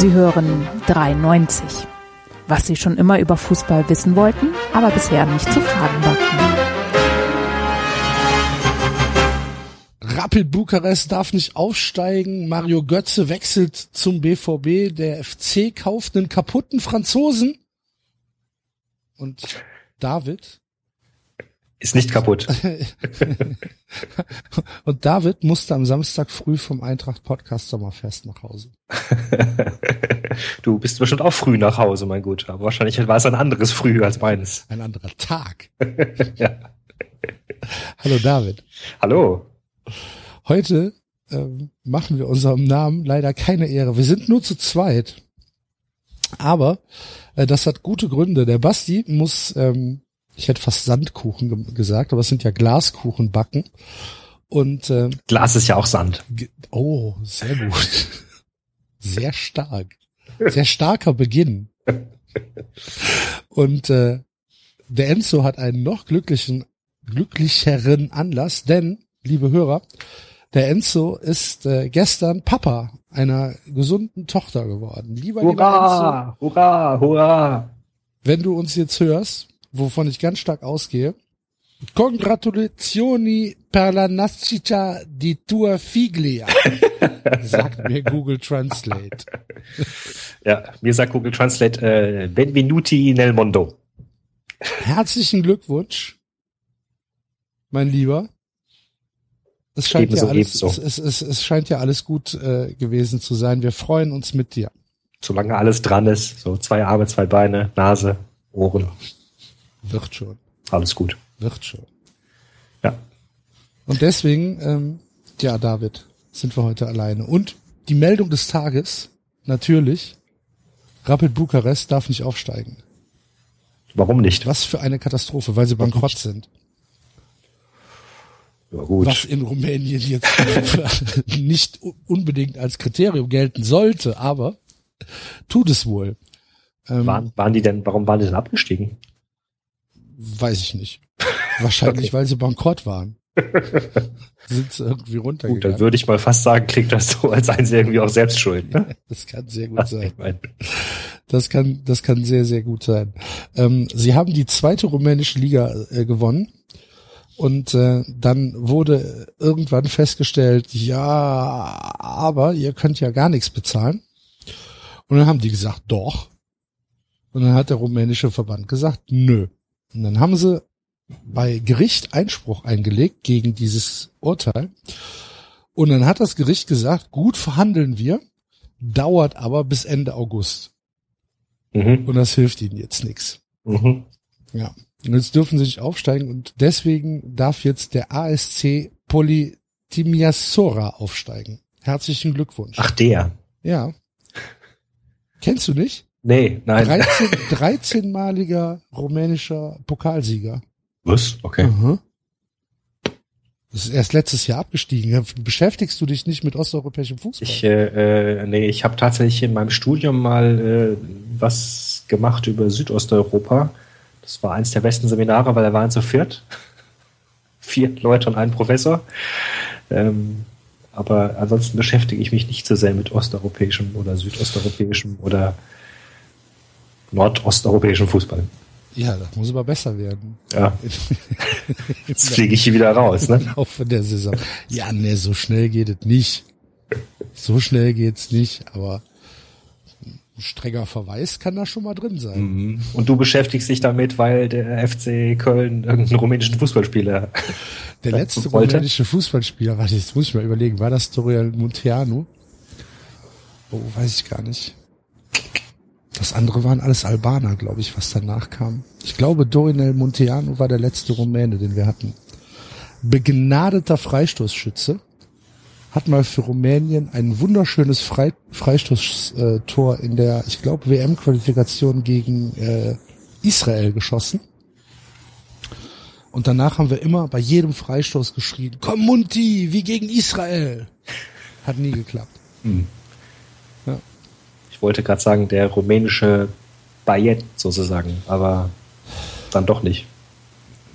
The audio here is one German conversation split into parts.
Sie hören 93. Was Sie schon immer über Fußball wissen wollten, aber bisher nicht zu fragen wagten. Rapid Bukarest darf nicht aufsteigen. Mario Götze wechselt zum BVB. Der FC kauft einen kaputten Franzosen. Und David ist nicht kaputt. und David musste am Samstag früh vom Eintracht Podcast Sommerfest nach Hause. du bist bestimmt auch früh nach Hause, mein Guter. Aber wahrscheinlich war es ein anderes Früh als meines. Ein anderer Tag. ja. Hallo David. Hallo. Heute ähm, machen wir unserem Namen leider keine Ehre. Wir sind nur zu zweit. Aber äh, das hat gute Gründe. Der Basti muss ähm, ich hätte fast Sandkuchen ge gesagt, aber es sind ja Glaskuchen backen. Und äh, Glas ist ja auch Sand. Oh, sehr gut. Sehr stark. Sehr starker Beginn. Und äh, der Enzo hat einen noch glücklichen, glücklicheren Anlass, denn, liebe Hörer, der Enzo ist äh, gestern Papa einer gesunden Tochter geworden. Lieber, hurra, lieber Enzo, hurra, hurra. Wenn du uns jetzt hörst, wovon ich ganz stark ausgehe. Congratulazioni per la nascita di tua figlia, sagt mir Google Translate. Ja, mir sagt Google Translate, äh, benvenuti nel mondo. Herzlichen Glückwunsch, mein Lieber. Es scheint, ebenso, ja alles, es, es, es, es, scheint ja alles gut äh, gewesen zu sein. Wir freuen uns mit dir. Solange alles dran ist, so zwei Arme, zwei Beine, Nase, Ohren. Wird schon. Alles gut. Wird schon. Ja. Und deswegen, ähm, ja, David, sind wir heute alleine. Und die Meldung des Tages, natürlich, Rapid Bukarest darf nicht aufsteigen. Warum nicht? Was für eine Katastrophe, weil sie bankrott sind. Ja, gut. Was in Rumänien jetzt nicht unbedingt als Kriterium gelten sollte, aber tut es wohl. Ähm, waren, waren die denn, warum waren die denn abgestiegen? Weiß ich nicht. Wahrscheinlich, okay. weil sie bankrott waren. Sind sie irgendwie runtergegangen. Gut, dann würde ich mal fast sagen, klingt das so, als seien sie irgendwie auch selbst schuld. Ne? Das kann sehr gut sein. Das kann, das kann sehr, sehr gut sein. Ähm, sie haben die zweite rumänische Liga äh, gewonnen. Und äh, dann wurde irgendwann festgestellt, ja, aber ihr könnt ja gar nichts bezahlen. Und dann haben die gesagt, doch. Und dann hat der rumänische Verband gesagt, nö. Und dann haben sie bei Gericht Einspruch eingelegt gegen dieses Urteil. Und dann hat das Gericht gesagt, gut verhandeln wir, dauert aber bis Ende August. Mhm. Und das hilft ihnen jetzt nichts. Mhm. Ja. Und jetzt dürfen sie nicht aufsteigen und deswegen darf jetzt der ASC Polytimiasora aufsteigen. Herzlichen Glückwunsch. Ach, der. Ja. Kennst du nicht? Nee, nein. 13, 13-maliger rumänischer Pokalsieger. Was? Okay. Mhm. Das ist erst letztes Jahr abgestiegen. Beschäftigst du dich nicht mit osteuropäischem Fußball? Ich, äh, äh, nee, ich habe tatsächlich in meinem Studium mal äh, was gemacht über Südosteuropa. Das war eins der besten Seminare, weil da waren zu viert. Vier Leute und ein Professor. Ähm, aber ansonsten beschäftige ich mich nicht so sehr mit osteuropäischem oder südosteuropäischem oder nordosteuropäischen Fußball. Ja, das muss aber besser werden. Ja. Jetzt fliege ich hier wieder raus, ne? Auch von der Saison. Ja, ne, so schnell geht es nicht. So schnell geht's nicht, aber ein strenger Verweis kann da schon mal drin sein. Mhm. Und du beschäftigst dich damit, weil der FC Köln irgendeinen rumänischen Fußballspieler Der letzte rumänische Fußballspieler, warte, jetzt muss ich mal überlegen, war das Toriel Munteanu? Oh, weiß ich gar nicht. Das andere waren alles Albaner, glaube ich, was danach kam. Ich glaube, Dorinel Munteanu war der letzte Rumäne, den wir hatten. Begnadeter Freistoßschütze. Hat mal für Rumänien ein wunderschönes Fre Freistoßtor in der, ich glaube, WM-Qualifikation gegen äh, Israel geschossen. Und danach haben wir immer bei jedem Freistoß geschrien, komm Munti, wie gegen Israel. Hat nie geklappt. Hm wollte gerade sagen, der rumänische Bayet sozusagen, aber dann doch nicht.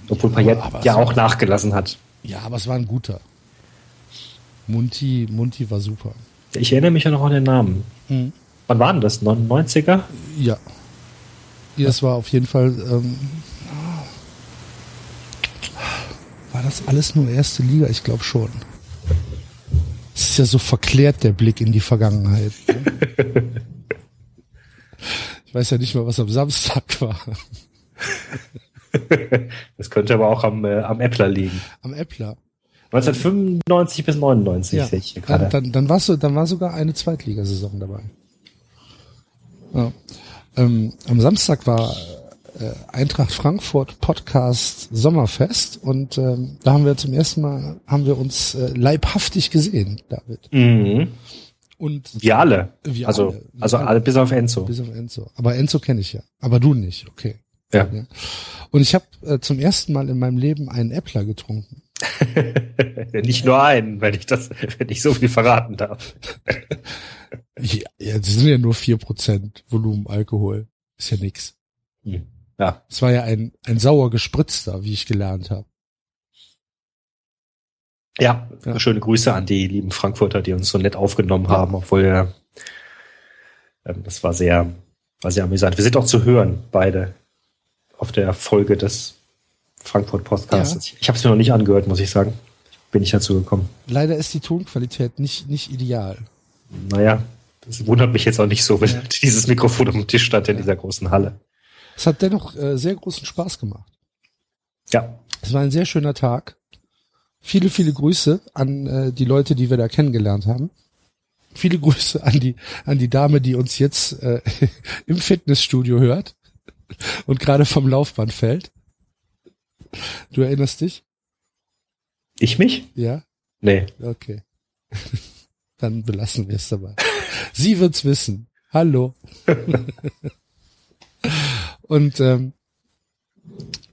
Obwohl Payet ja, ja auch nachgelassen hat. Ja, aber es war ein guter. Munti, Munti war super. Ich erinnere mich ja noch an den Namen. Mhm. Wann waren das? 99er? Ja. Ja, es war auf jeden Fall. Ähm, war das alles nur erste Liga? Ich glaube schon. Es ist ja so verklärt der Blick in die Vergangenheit. Ne? ich weiß ja nicht mal, was am Samstag war. das könnte aber auch am, äh, am Äppler liegen. Am Äppler. 1995 bis 99 ja, sehe ich hier gerade. Dann, dann, dann, warst du, dann war sogar eine Zweitligasaison dabei. Ja. Ähm, am Samstag war äh, Eintracht Frankfurt Podcast Sommerfest und ähm, da haben wir zum ersten Mal haben wir uns äh, leibhaftig gesehen, David. Mhm. Und wir alle. Wir also alle. Wir also alle. bis auf Enzo. Bis auf Enzo. Aber Enzo kenne ich ja. Aber du nicht, okay. Ja. ja. Und ich habe äh, zum ersten Mal in meinem Leben einen Äppler getrunken. nicht nur einen, wenn ich das, wenn ich so viel verraten darf. ja, ja, das sind ja nur vier Prozent Volumen Alkohol. Ist ja nix. Ja. Es war ja ein, ein sauer gespritzter, wie ich gelernt habe. Ja, Ja. schöne Grüße an die lieben Frankfurter, die uns so nett aufgenommen haben, obwohl wir, ähm, das war sehr, war sehr amüsant. Wir sind auch zu hören, beide, auf der Folge des Frankfurt Podcasts. Ja. Ich, habe es mir noch nicht angehört, muss ich sagen. Bin ich dazu gekommen. Leider ist die Tonqualität nicht, nicht ideal. Naja, das wundert mich jetzt auch nicht so, wenn Ja. dieses Mikrofon am Tisch stand in Ja. dieser großen Halle. Es hat dennoch äh, sehr großen Spaß gemacht. Ja, Es war ein sehr schöner Tag. Viele, viele Grüße an äh, die Leute, die wir da kennengelernt haben. Viele Grüße an die, an die Dame, die uns jetzt äh, im Fitnessstudio hört und gerade vom Laufband fällt. Du erinnerst dich? ich mich? Ja? Nee. Okay. Dann belassen wir es dabei. Sie wird's wissen. Hallo. Und ähm,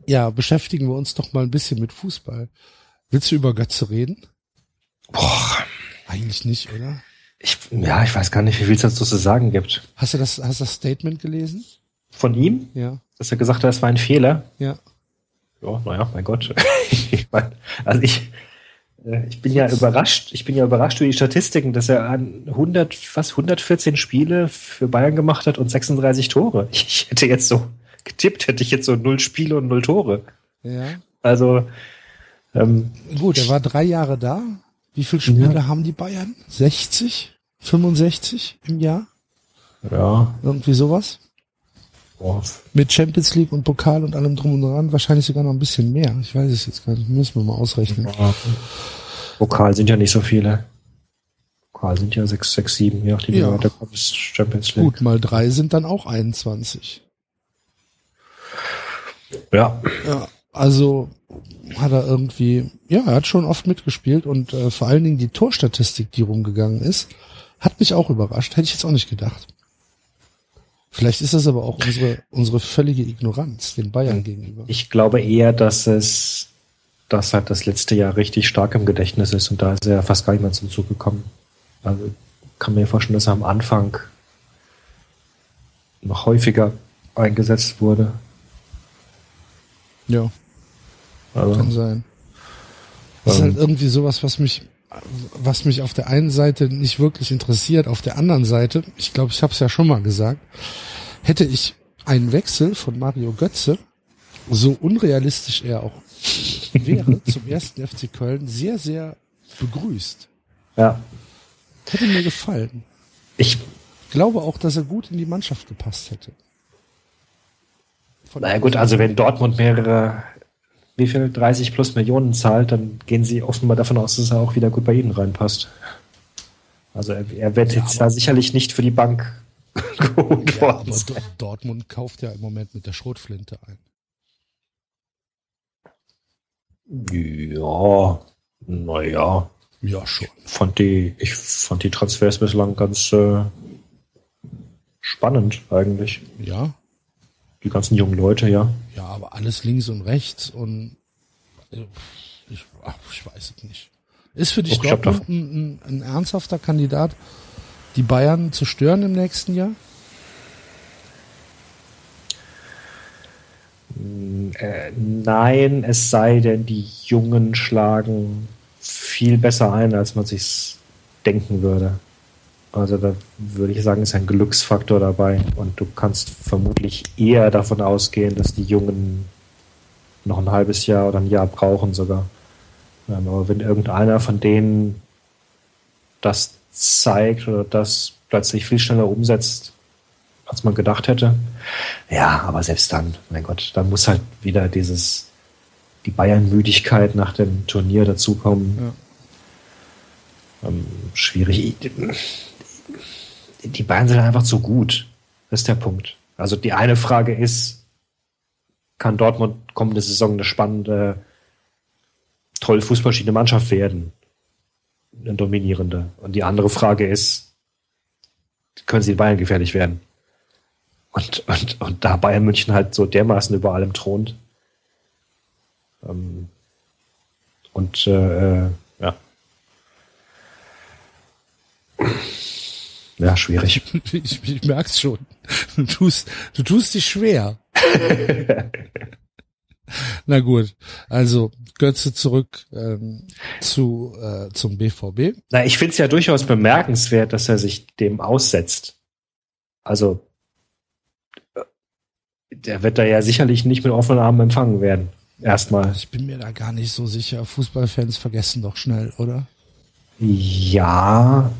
ja, beschäftigen wir uns doch mal ein bisschen mit Fußball. Willst du über Götze reden? Boah, Eigentlich nicht, oder? ich, ja, ich weiß gar nicht, wie viel es dazu zu sagen gibt. Hast du das, hast du das Statement gelesen? Von ihm, Ja, dass er gesagt hat, das war ein Fehler. ja. Ja, naja, mein Gott. ich mein, also ich, äh, ich bin ja überrascht, ich bin ja überrascht durch die Statistiken, dass er an 100, was, 114 Spiele für Bayern gemacht hat und 36 Tore. Ich hätte jetzt so getippt, hätte ich jetzt so null Spiele und null Tore. Ja. Also, ähm, Gut, er war drei Jahre da. Wie viele Spiele haben die Bayern? 60? 65 im Jahr? ja, Irgendwie sowas? boah, Mit Champions League und Pokal und allem drum und dran. Wahrscheinlich sogar noch ein bisschen mehr. Ich weiß es jetzt gar nicht. Müssen wir mal ausrechnen. Pokal sind ja nicht so viele. Pokal sind ja 6, 6, 7, je nachdem, wie Ja. du weiterkommst, Champions League. Gut, mal drei sind dann auch 21. Ja, Ja, also hat er irgendwie, ja, er hat schon oft mitgespielt und äh, vor allen Dingen die Torstatistik, die rumgegangen ist, hat mich auch überrascht. Hätte ich jetzt auch nicht gedacht. Vielleicht ist das aber auch unsere, unsere völlige Ignoranz den Bayern gegenüber. Ich glaube eher, dass es, dass halt das letzte Jahr richtig stark im Gedächtnis ist und da ist er fast gar nicht mehr zum Zug gekommen. Also kann mir vorstellen, dass er am Anfang noch häufiger eingesetzt wurde. Ja, Also, kann sein. Das ist Ähm. halt irgendwie sowas, was mich, was mich auf der einen Seite nicht wirklich interessiert, auf der anderen Seite, ich glaube, ich habe es ja schon mal gesagt, hätte ich einen Wechsel von Mario Götze, so unrealistisch er auch wäre, zum ersten FC Köln sehr, sehr begrüßt. ja, Hätte mir gefallen. ich, Ich glaube auch, dass er gut in die Mannschaft gepasst hätte. Von naja gut, also wenn Dortmund mehrere, wie viel, 30 plus Millionen zahlt, dann gehen sie offenbar davon aus, dass er auch wieder gut bei ihnen reinpasst. Also er, er wird Ja, jetzt da sicherlich nicht für die Bank geholt ja, worden. aber Do- Dortmund kauft ja im Moment mit der Schrotflinte ein. Ja, naja, Ja, schon. fand die, ich fand die Transfers bislang ganz äh, spannend eigentlich. Ja, Die ganzen jungen Leute, ja. Ja, aber alles links und rechts und äh, ich, ach, ich weiß es nicht. Ist für dich Doch, Dortmund ein, ein, ein ernsthafter Kandidat, die Bayern zu stören im nächsten Jahr? Äh, nein, es sei denn, die Jungen schlagen viel besser ein, als man sich's denken würde. Also da würde ich sagen, ist ein Glücksfaktor dabei und du kannst vermutlich eher davon ausgehen, dass die Jungen noch ein halbes Jahr oder ein Jahr brauchen sogar. Ähm, aber wenn irgendeiner von denen das zeigt oder das plötzlich viel schneller umsetzt, als man gedacht hätte, ja, aber selbst dann, mein Gott, dann muss halt wieder dieses die Bayern-Müdigkeit nach dem Turnier dazukommen. Ja. Ähm, schwierig. Die Bayern sind einfach zu gut. Das ist der Punkt. Also die eine Frage ist, kann Dortmund kommende Saison eine spannende, toll fußballschiedene Mannschaft werden? Eine dominierende. Und die andere Frage ist, können sie in Bayern gefährlich werden? Und, und, und da Bayern München halt so dermaßen über allem thront, ähm, und äh, äh, ja. Ja, schwierig. Ich, ich merk's schon. Du tust, du tust dich schwer. Na gut, also Götze zurück ähm, zu äh, zum BVB. Na, ich finde es ja durchaus bemerkenswert, dass er sich dem aussetzt. Also äh, der wird da ja sicherlich nicht mit offenen Armen empfangen werden. Erstmal. Ich bin mir da gar nicht so sicher. Fußballfans vergessen doch schnell, oder? Ja.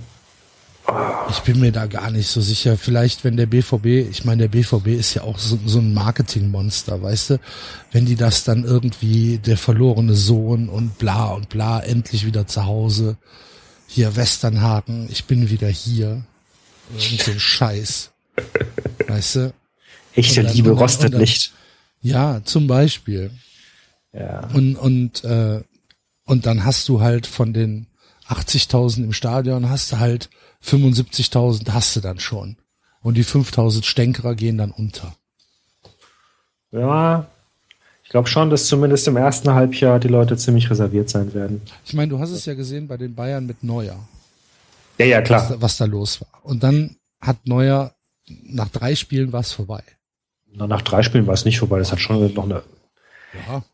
Ich bin mir da gar nicht so sicher. Vielleicht, wenn der BVB, ich meine, der BVB ist ja auch so, so ein Marketingmonster, weißt du? Wenn die das dann irgendwie der verlorene Sohn und bla und bla endlich wieder zu Hause, hier Westernhaken, ich bin wieder hier. Irgend so ein Scheiß. Weißt du? Echte Liebe rostet nicht. Ja, zum Beispiel. Ja. Und, und, äh, und dann hast du halt von den 80.000 im Stadion, hast du halt 75.000 hast du dann schon. Und die 5.000 Stänkerer gehen dann unter. Ja, ich glaube schon, dass zumindest im ersten Halbjahr die Leute ziemlich reserviert sein werden. Ich meine, du hast es ja gesehen bei den Bayern mit Neuer. Ja, ja, klar. Was, was da los war. Und dann hat Neuer nach drei Spielen war es vorbei. Na, nach drei Spielen war es nicht vorbei. Das hat schon noch eine. Ja.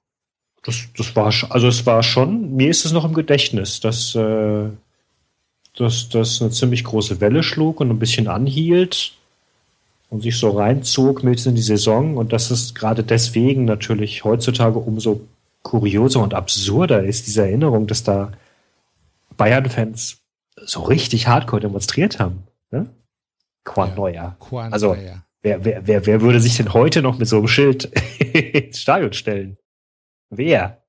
Das, das war also es war schon, mir ist es noch im Gedächtnis, dass, äh, dass das eine ziemlich große Welle schlug und ein bisschen anhielt und sich so reinzog mit in die Saison und dass es gerade deswegen natürlich heutzutage umso kurioser und absurder ist, diese Erinnerung, dass da Bayern-Fans so richtig hardcore demonstriert haben. Ne? Quan ja, Neuer. Quan also, Neuer. Wer, wer, wer, wer würde sich denn heute noch mit so einem Schild ins Stadion stellen? Wer?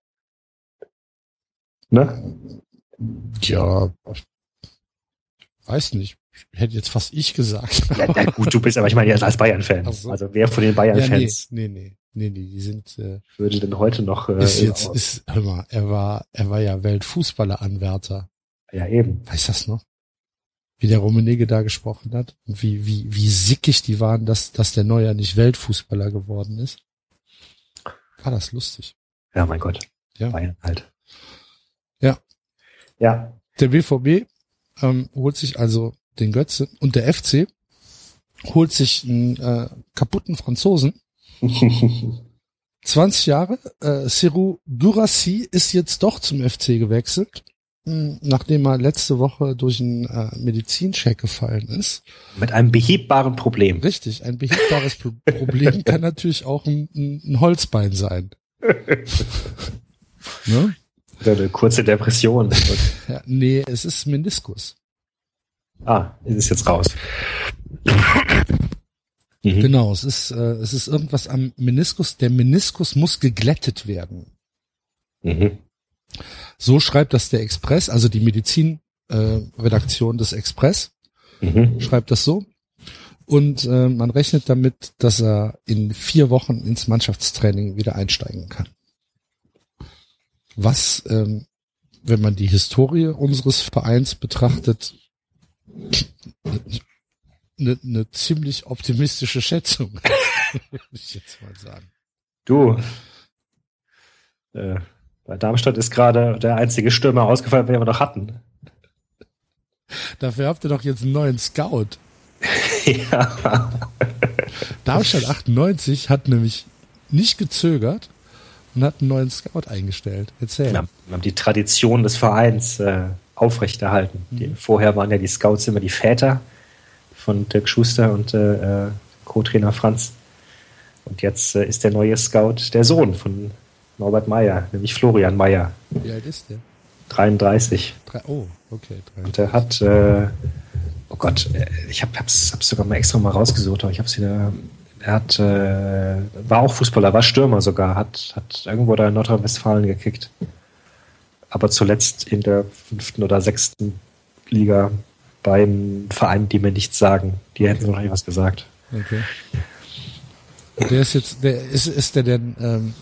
Ne? Ja, weiß nicht. Hätte jetzt fast ich gesagt. Ja, ja gut, du bist aber ich meine jetzt als Bayern-Fan. So. Also wer von den Bayern-Fans? Ja, nee, nee, nee, nee, die sind. Äh, würde denn heute noch? Äh, ist jetzt, ist, hör mal, er war, er war ja Weltfußballer-Anwärter. Ja eben. Weißt das noch? Wie der Rummenigge da gesprochen hat und wie wie wie sickig die waren, dass dass der Neuer nicht Weltfußballer geworden ist. War das lustig? Ja, mein Gott. Ja. Bayern halt. Ja. Ja. Der BVB ähm, holt sich also den Götze und der FC holt sich einen äh, kaputten Franzosen. 20 Jahre. Äh, Serou Gurassi ist jetzt doch zum FC gewechselt, mh, nachdem er letzte Woche durch einen äh, Medizincheck gefallen ist. Mit einem behebbaren Problem. Richtig, ein behebbares Problem kann natürlich auch ein, ein Holzbein sein. Ne? Eine kurze Depression. ja, nee, es ist Meniskus. Ah, es ist jetzt raus. Mhm. Genau, es ist, äh, es ist irgendwas am Meniskus. Der Meniskus muss geglättet werden. Mhm. So schreibt das der Express, also die Medizinredaktion äh, des Express, mhm. schreibt das so. Und äh, man rechnet damit, dass er in vier Wochen ins Mannschaftstraining wieder einsteigen kann. Was, ähm, wenn man die Historie unseres Vereins betrachtet, eine, eine ziemlich optimistische Schätzung, würde ich jetzt mal sagen. Du, äh, bei Darmstadt ist gerade der einzige Stürmer ausgefallen, den wir noch hatten. Dafür habt ihr doch jetzt einen neuen Scout. ja. Darmstadt 98 hat nämlich nicht gezögert und hat einen neuen Scout eingestellt. Erzähl. Wir haben, wir haben die Tradition des Vereins äh, aufrechterhalten. Mhm. Die, vorher waren ja die Scouts immer die Väter von Dirk Schuster und äh, äh Co-Trainer Franz. Und jetzt äh, ist der neue Scout der Sohn von Norbert Meyer, nämlich Florian Meyer. Wie alt ist der? 33. Drei, oh, okay. 33. Und er hat, äh, oh Gott, äh, ich habe es sogar mal extra mal rausgesucht, aber ich habe es wieder. Er hat, äh, war auch Fußballer, war Stürmer sogar, hat, hat irgendwo da in Nordrhein-Westfalen gekickt. Aber zuletzt in der fünften oder sechsten Liga beim Verein, die mir nichts sagen. Die hätten okay. noch nicht was gesagt. Okay. Der ist jetzt, der ist, ist der denn ähm,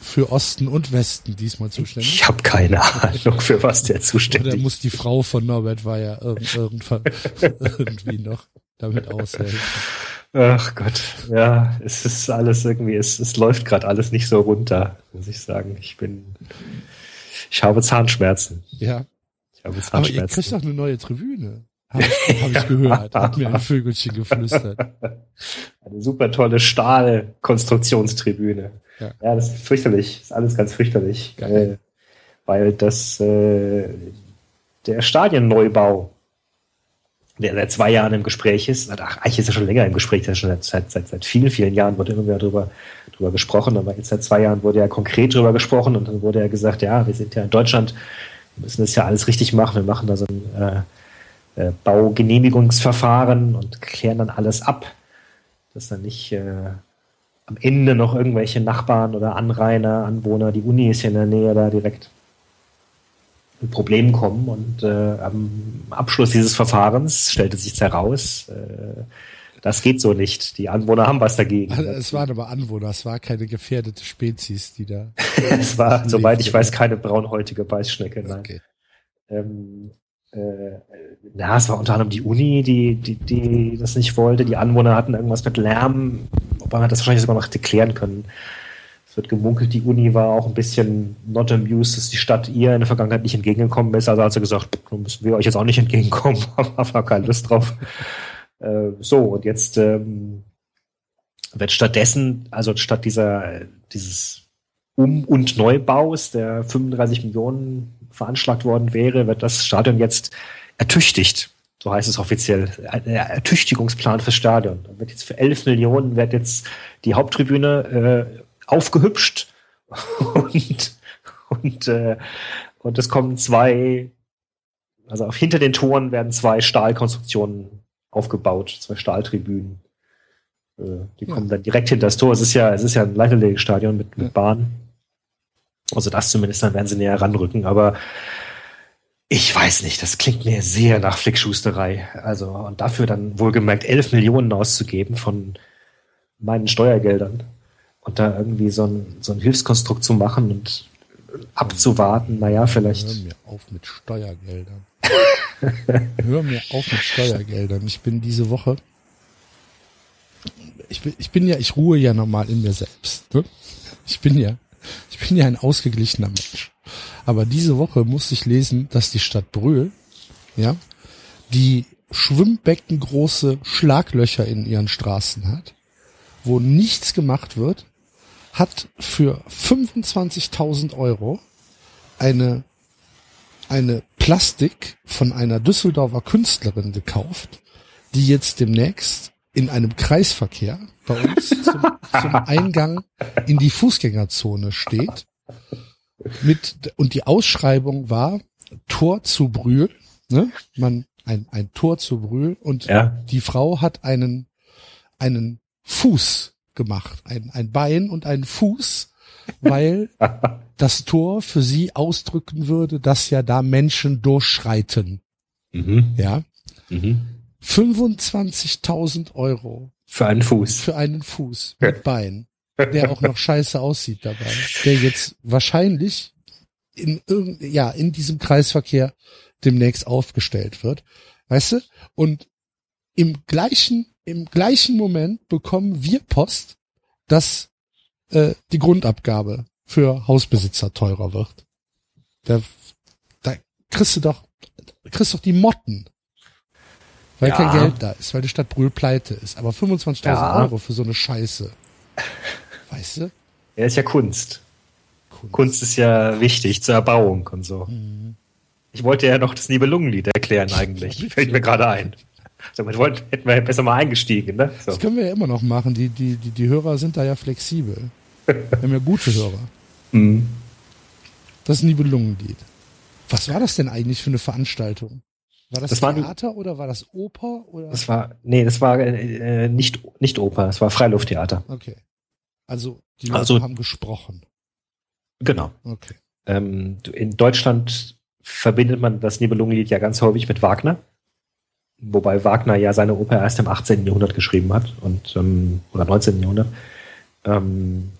für Osten und Westen diesmal zuständig? Ich habe keine Ahnung, für was der zuständig ist. Oder muss die Frau von Norbert war ja irgendwann irgendwie noch damit aushelfen. Ach Gott, ja, es ist alles irgendwie, es, es läuft gerade alles nicht so runter, muss ich sagen. Ich bin, ich habe Zahnschmerzen. Ja. Ich habe Zahnschmerzen. Aber ihr kriegt doch eine neue Tribüne. Habe ich, hab ich gehört, hat mir ein Vögelchen geflüstert. Eine super tolle Stahlkonstruktionstribüne. Ja. ja, das ist fürchterlich. Das ist alles ganz fürchterlich. Geil. Weil das äh, der Stadienneubau, der seit zwei Jahren im Gespräch ist, ach, eigentlich ist er schon länger im Gespräch, der schon seit, seit, seit vielen, vielen Jahren wurde immer wieder drüber, drüber gesprochen, aber jetzt seit zwei Jahren wurde ja konkret drüber gesprochen und dann wurde ja gesagt, ja, wir sind ja in Deutschland, wir müssen das ja alles richtig machen, wir machen da so ein äh, äh, Baugenehmigungsverfahren und klären dann alles ab, dass dann nicht äh, am Ende noch irgendwelche Nachbarn oder Anrainer, Anwohner, die Uni ist ja in der Nähe da direkt mit Problemen kommen. Und äh, am Abschluss dieses Verfahrens stellte sich heraus, äh, das geht so nicht. Die Anwohner haben was dagegen. Also, es waren aber Anwohner, es war keine gefährdete Spezies, die da. es war, soweit ich weiß, keine braunhäutige Beißschnecke. Nein. Okay. Ähm, äh, na, es war unter anderem die Uni, die, die, die das nicht wollte. Die Anwohner hatten irgendwas mit Lärm, wobei man das wahrscheinlich sogar noch hätte klären können. Es wird gemunkelt, die Uni war auch ein bisschen not amused, dass die Stadt ihr in der Vergangenheit nicht entgegengekommen ist. Also hat sie gesagt, müssen wir euch jetzt auch nicht entgegenkommen, haben wir keine Lust drauf. Äh, so, und jetzt ähm, wird stattdessen, also statt dieser, dieses Um- und Neubaus, der 35 Millionen veranschlagt worden wäre, wird das Stadion jetzt ertüchtigt. So heißt es offiziell. Ein Ertüchtigungsplan fürs Stadion. Da wird jetzt für 11 Millionen wird jetzt die Haupttribüne äh, aufgehübscht und, und, äh, und es kommen zwei, also auf, hinter den Toren werden zwei Stahlkonstruktionen aufgebaut, zwei Stahltribünen. Äh, die ja. kommen dann direkt hinter das Tor. Es ist ja, es ist ja ein Leichtathletikstadion mit, mit Bahn. Also das zumindest, dann werden sie näher ranrücken. Aber ich weiß nicht, das klingt mir sehr nach Flickschusterei. Also, und dafür dann wohlgemerkt 11 Millionen auszugeben von meinen Steuergeldern und da irgendwie so ein, so ein Hilfskonstrukt zu machen und abzuwarten, naja, vielleicht. Hör mir auf mit Steuergeldern. Hör mir auf mit Steuergeldern. Ich bin diese Woche, ich bin, ich bin ja, ich ruhe ja normal in mir selbst. Ne? Ich bin ja ich bin ja ein ausgeglichener Mensch. Aber diese Woche musste ich lesen, dass die Stadt Brühl, ja, die schwimmbeckengroße Schlaglöcher in ihren Straßen hat, wo nichts gemacht wird, hat für 25.000 Euro eine, eine Plastik von einer Düsseldorfer Künstlerin gekauft, die jetzt demnächst in einem Kreisverkehr bei uns zum, zum Eingang in die Fußgängerzone steht. Mit, und die Ausschreibung war Tor zu Brühl, ne? Man, ein, ein Tor zu Brühl und ja. die Frau hat einen, einen Fuß gemacht, ein, ein Bein und einen Fuß, weil das Tor für sie ausdrücken würde, dass ja da Menschen durchschreiten. Mhm. Ja. Mhm. 25.000 Euro. Für einen Fuß. Für einen Fuß mit Bein, der auch noch scheiße aussieht dabei, der jetzt wahrscheinlich in irgend, ja, in diesem Kreisverkehr demnächst aufgestellt wird. Weißt du? Und im gleichen, im gleichen Moment bekommen wir Post, dass äh, die Grundabgabe für Hausbesitzer teurer wird. Da, da kriegst du doch, kriegst doch die Motten. Weil ja. kein Geld da ist, weil die Stadt Brühl pleite ist. Aber 25.000 ja. Euro für so eine Scheiße. Weißt du? Ja, ist ja Kunst. Kunst. Kunst ist ja wichtig zur Erbauung und so. Mhm. Ich wollte ja noch das Nibelungenlied erklären eigentlich. Fällt mir gerade ein. Damit wollten, hätten wir besser mal eingestiegen, ne? So. Das können wir ja immer noch machen. Die, die, die, die Hörer sind da ja flexibel. wir haben ja gute Hörer. Mhm. Das Nibelungenlied. Was war das denn eigentlich für eine Veranstaltung? War das, das Theater war, oder war das Oper? Oder? Das war, nee, das war äh, nicht, nicht Oper, es war Freilufttheater. Okay. Also die Leute also, haben gesprochen. Genau. Okay. Ähm, in Deutschland verbindet man das Nibelungenlied ja ganz häufig mit Wagner. Wobei Wagner ja seine Oper erst im 18. Jahrhundert geschrieben hat und ähm, oder 19. Jahrhundert. Ähm,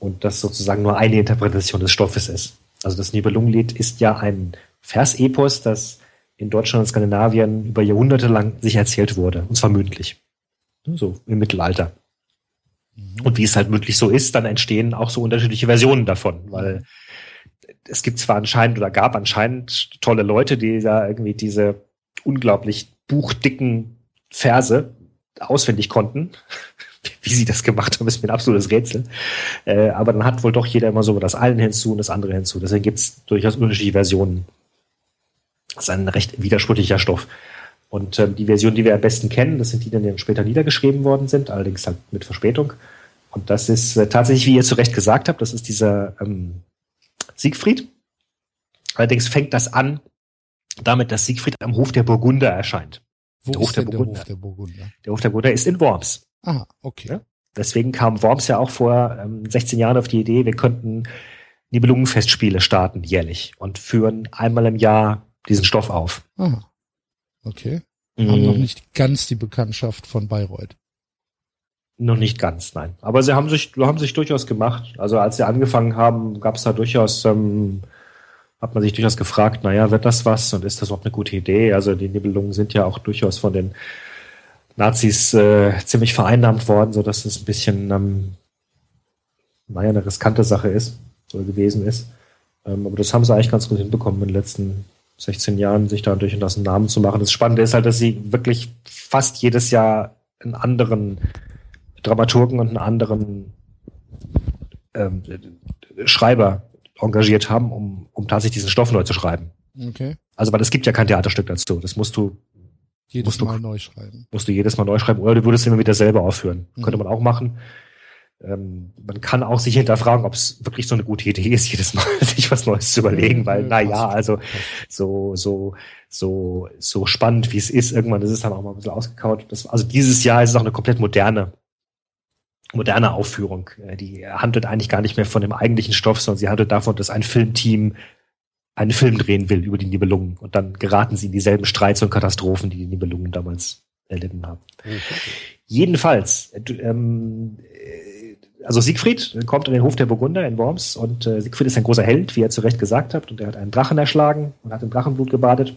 und das sozusagen nur eine Interpretation des Stoffes ist. Also das Nibelungenlied ist ja ein Versepos, das in Deutschland und Skandinavien über Jahrhunderte lang sich erzählt wurde, und zwar mündlich. So im Mittelalter. Und wie es halt mündlich so ist, dann entstehen auch so unterschiedliche Versionen davon, weil es gibt zwar anscheinend oder gab anscheinend tolle Leute, die da irgendwie diese unglaublich buchdicken Verse auswendig konnten. Wie sie das gemacht haben, ist mir ein absolutes Rätsel. Äh, aber dann hat wohl doch jeder immer so das eine hinzu und das andere hinzu. Deswegen gibt es durchaus unterschiedliche Versionen. Das ist ein recht widersprüchlicher Stoff. Und ähm, die Version, die wir am besten kennen, das sind die, die dann später niedergeschrieben worden sind, allerdings halt mit Verspätung. Und das ist äh, tatsächlich, wie ihr zu Recht gesagt habt, das ist dieser ähm, Siegfried. Allerdings fängt das an damit, dass Siegfried am Hof der Burgunder erscheint. Wo der, Hof der, der, Hof der Burgunder? Der Hof der Burgunder ist in Worms. Ah, okay. Ja? Deswegen kam Worms ja auch vor ähm, 16 Jahren auf die Idee, wir könnten Nibelungenfestspiele starten jährlich und führen einmal im Jahr diesen Stoff auf. Aha. Okay. Mhm. Haben noch nicht ganz die Bekanntschaft von Bayreuth. Noch nicht ganz, nein. Aber sie haben sich, haben sich durchaus gemacht. Also als sie angefangen haben, gab es da durchaus ähm, hat man sich durchaus gefragt, naja, wird das was und ist das überhaupt eine gute Idee? Also die Nibelungen sind ja auch durchaus von den Nazis äh, ziemlich vereinnahmt worden, so dass es ein bisschen, ähm, naja, eine riskante Sache ist oder gewesen ist. Ähm, aber das haben sie eigentlich ganz gut hinbekommen in den letzten 16 Jahren, sich da durch und das einen Namen zu machen. Das Spannende ist halt, dass sie wirklich fast jedes Jahr einen anderen Dramaturgen und einen anderen ähm, Schreiber engagiert haben, um, um tatsächlich diesen Stoff neu zu schreiben. Okay. Also, weil es gibt ja kein Theaterstück dazu. Das musst du jedes musst Mal du, neu schreiben. Musst du jedes Mal neu schreiben oder du würdest immer wieder selber aufführen. Mhm. Könnte man auch machen. Ähm, man kann auch sich hinterfragen, ob es wirklich so eine gute Idee ist, jedes Mal sich was Neues zu überlegen, weil, na ja, also so, so, so, so spannend wie es ist, irgendwann ist es dann auch mal ein bisschen ausgekaut. Das, also dieses Jahr ist es auch eine komplett moderne moderne Aufführung. Äh, die handelt eigentlich gar nicht mehr von dem eigentlichen Stoff, sondern sie handelt davon, dass ein Filmteam einen Film drehen will über die Nibelungen. Und dann geraten sie in dieselben Streits und Katastrophen, die die Nibelungen damals erlitten haben. Okay. Jedenfalls, äh, ähm, äh, also Siegfried kommt in den Hof der Burgunder in Worms und äh, Siegfried ist ein großer Held, wie er zu Recht gesagt hat, und er hat einen Drachen erschlagen und hat im Drachenblut gebadet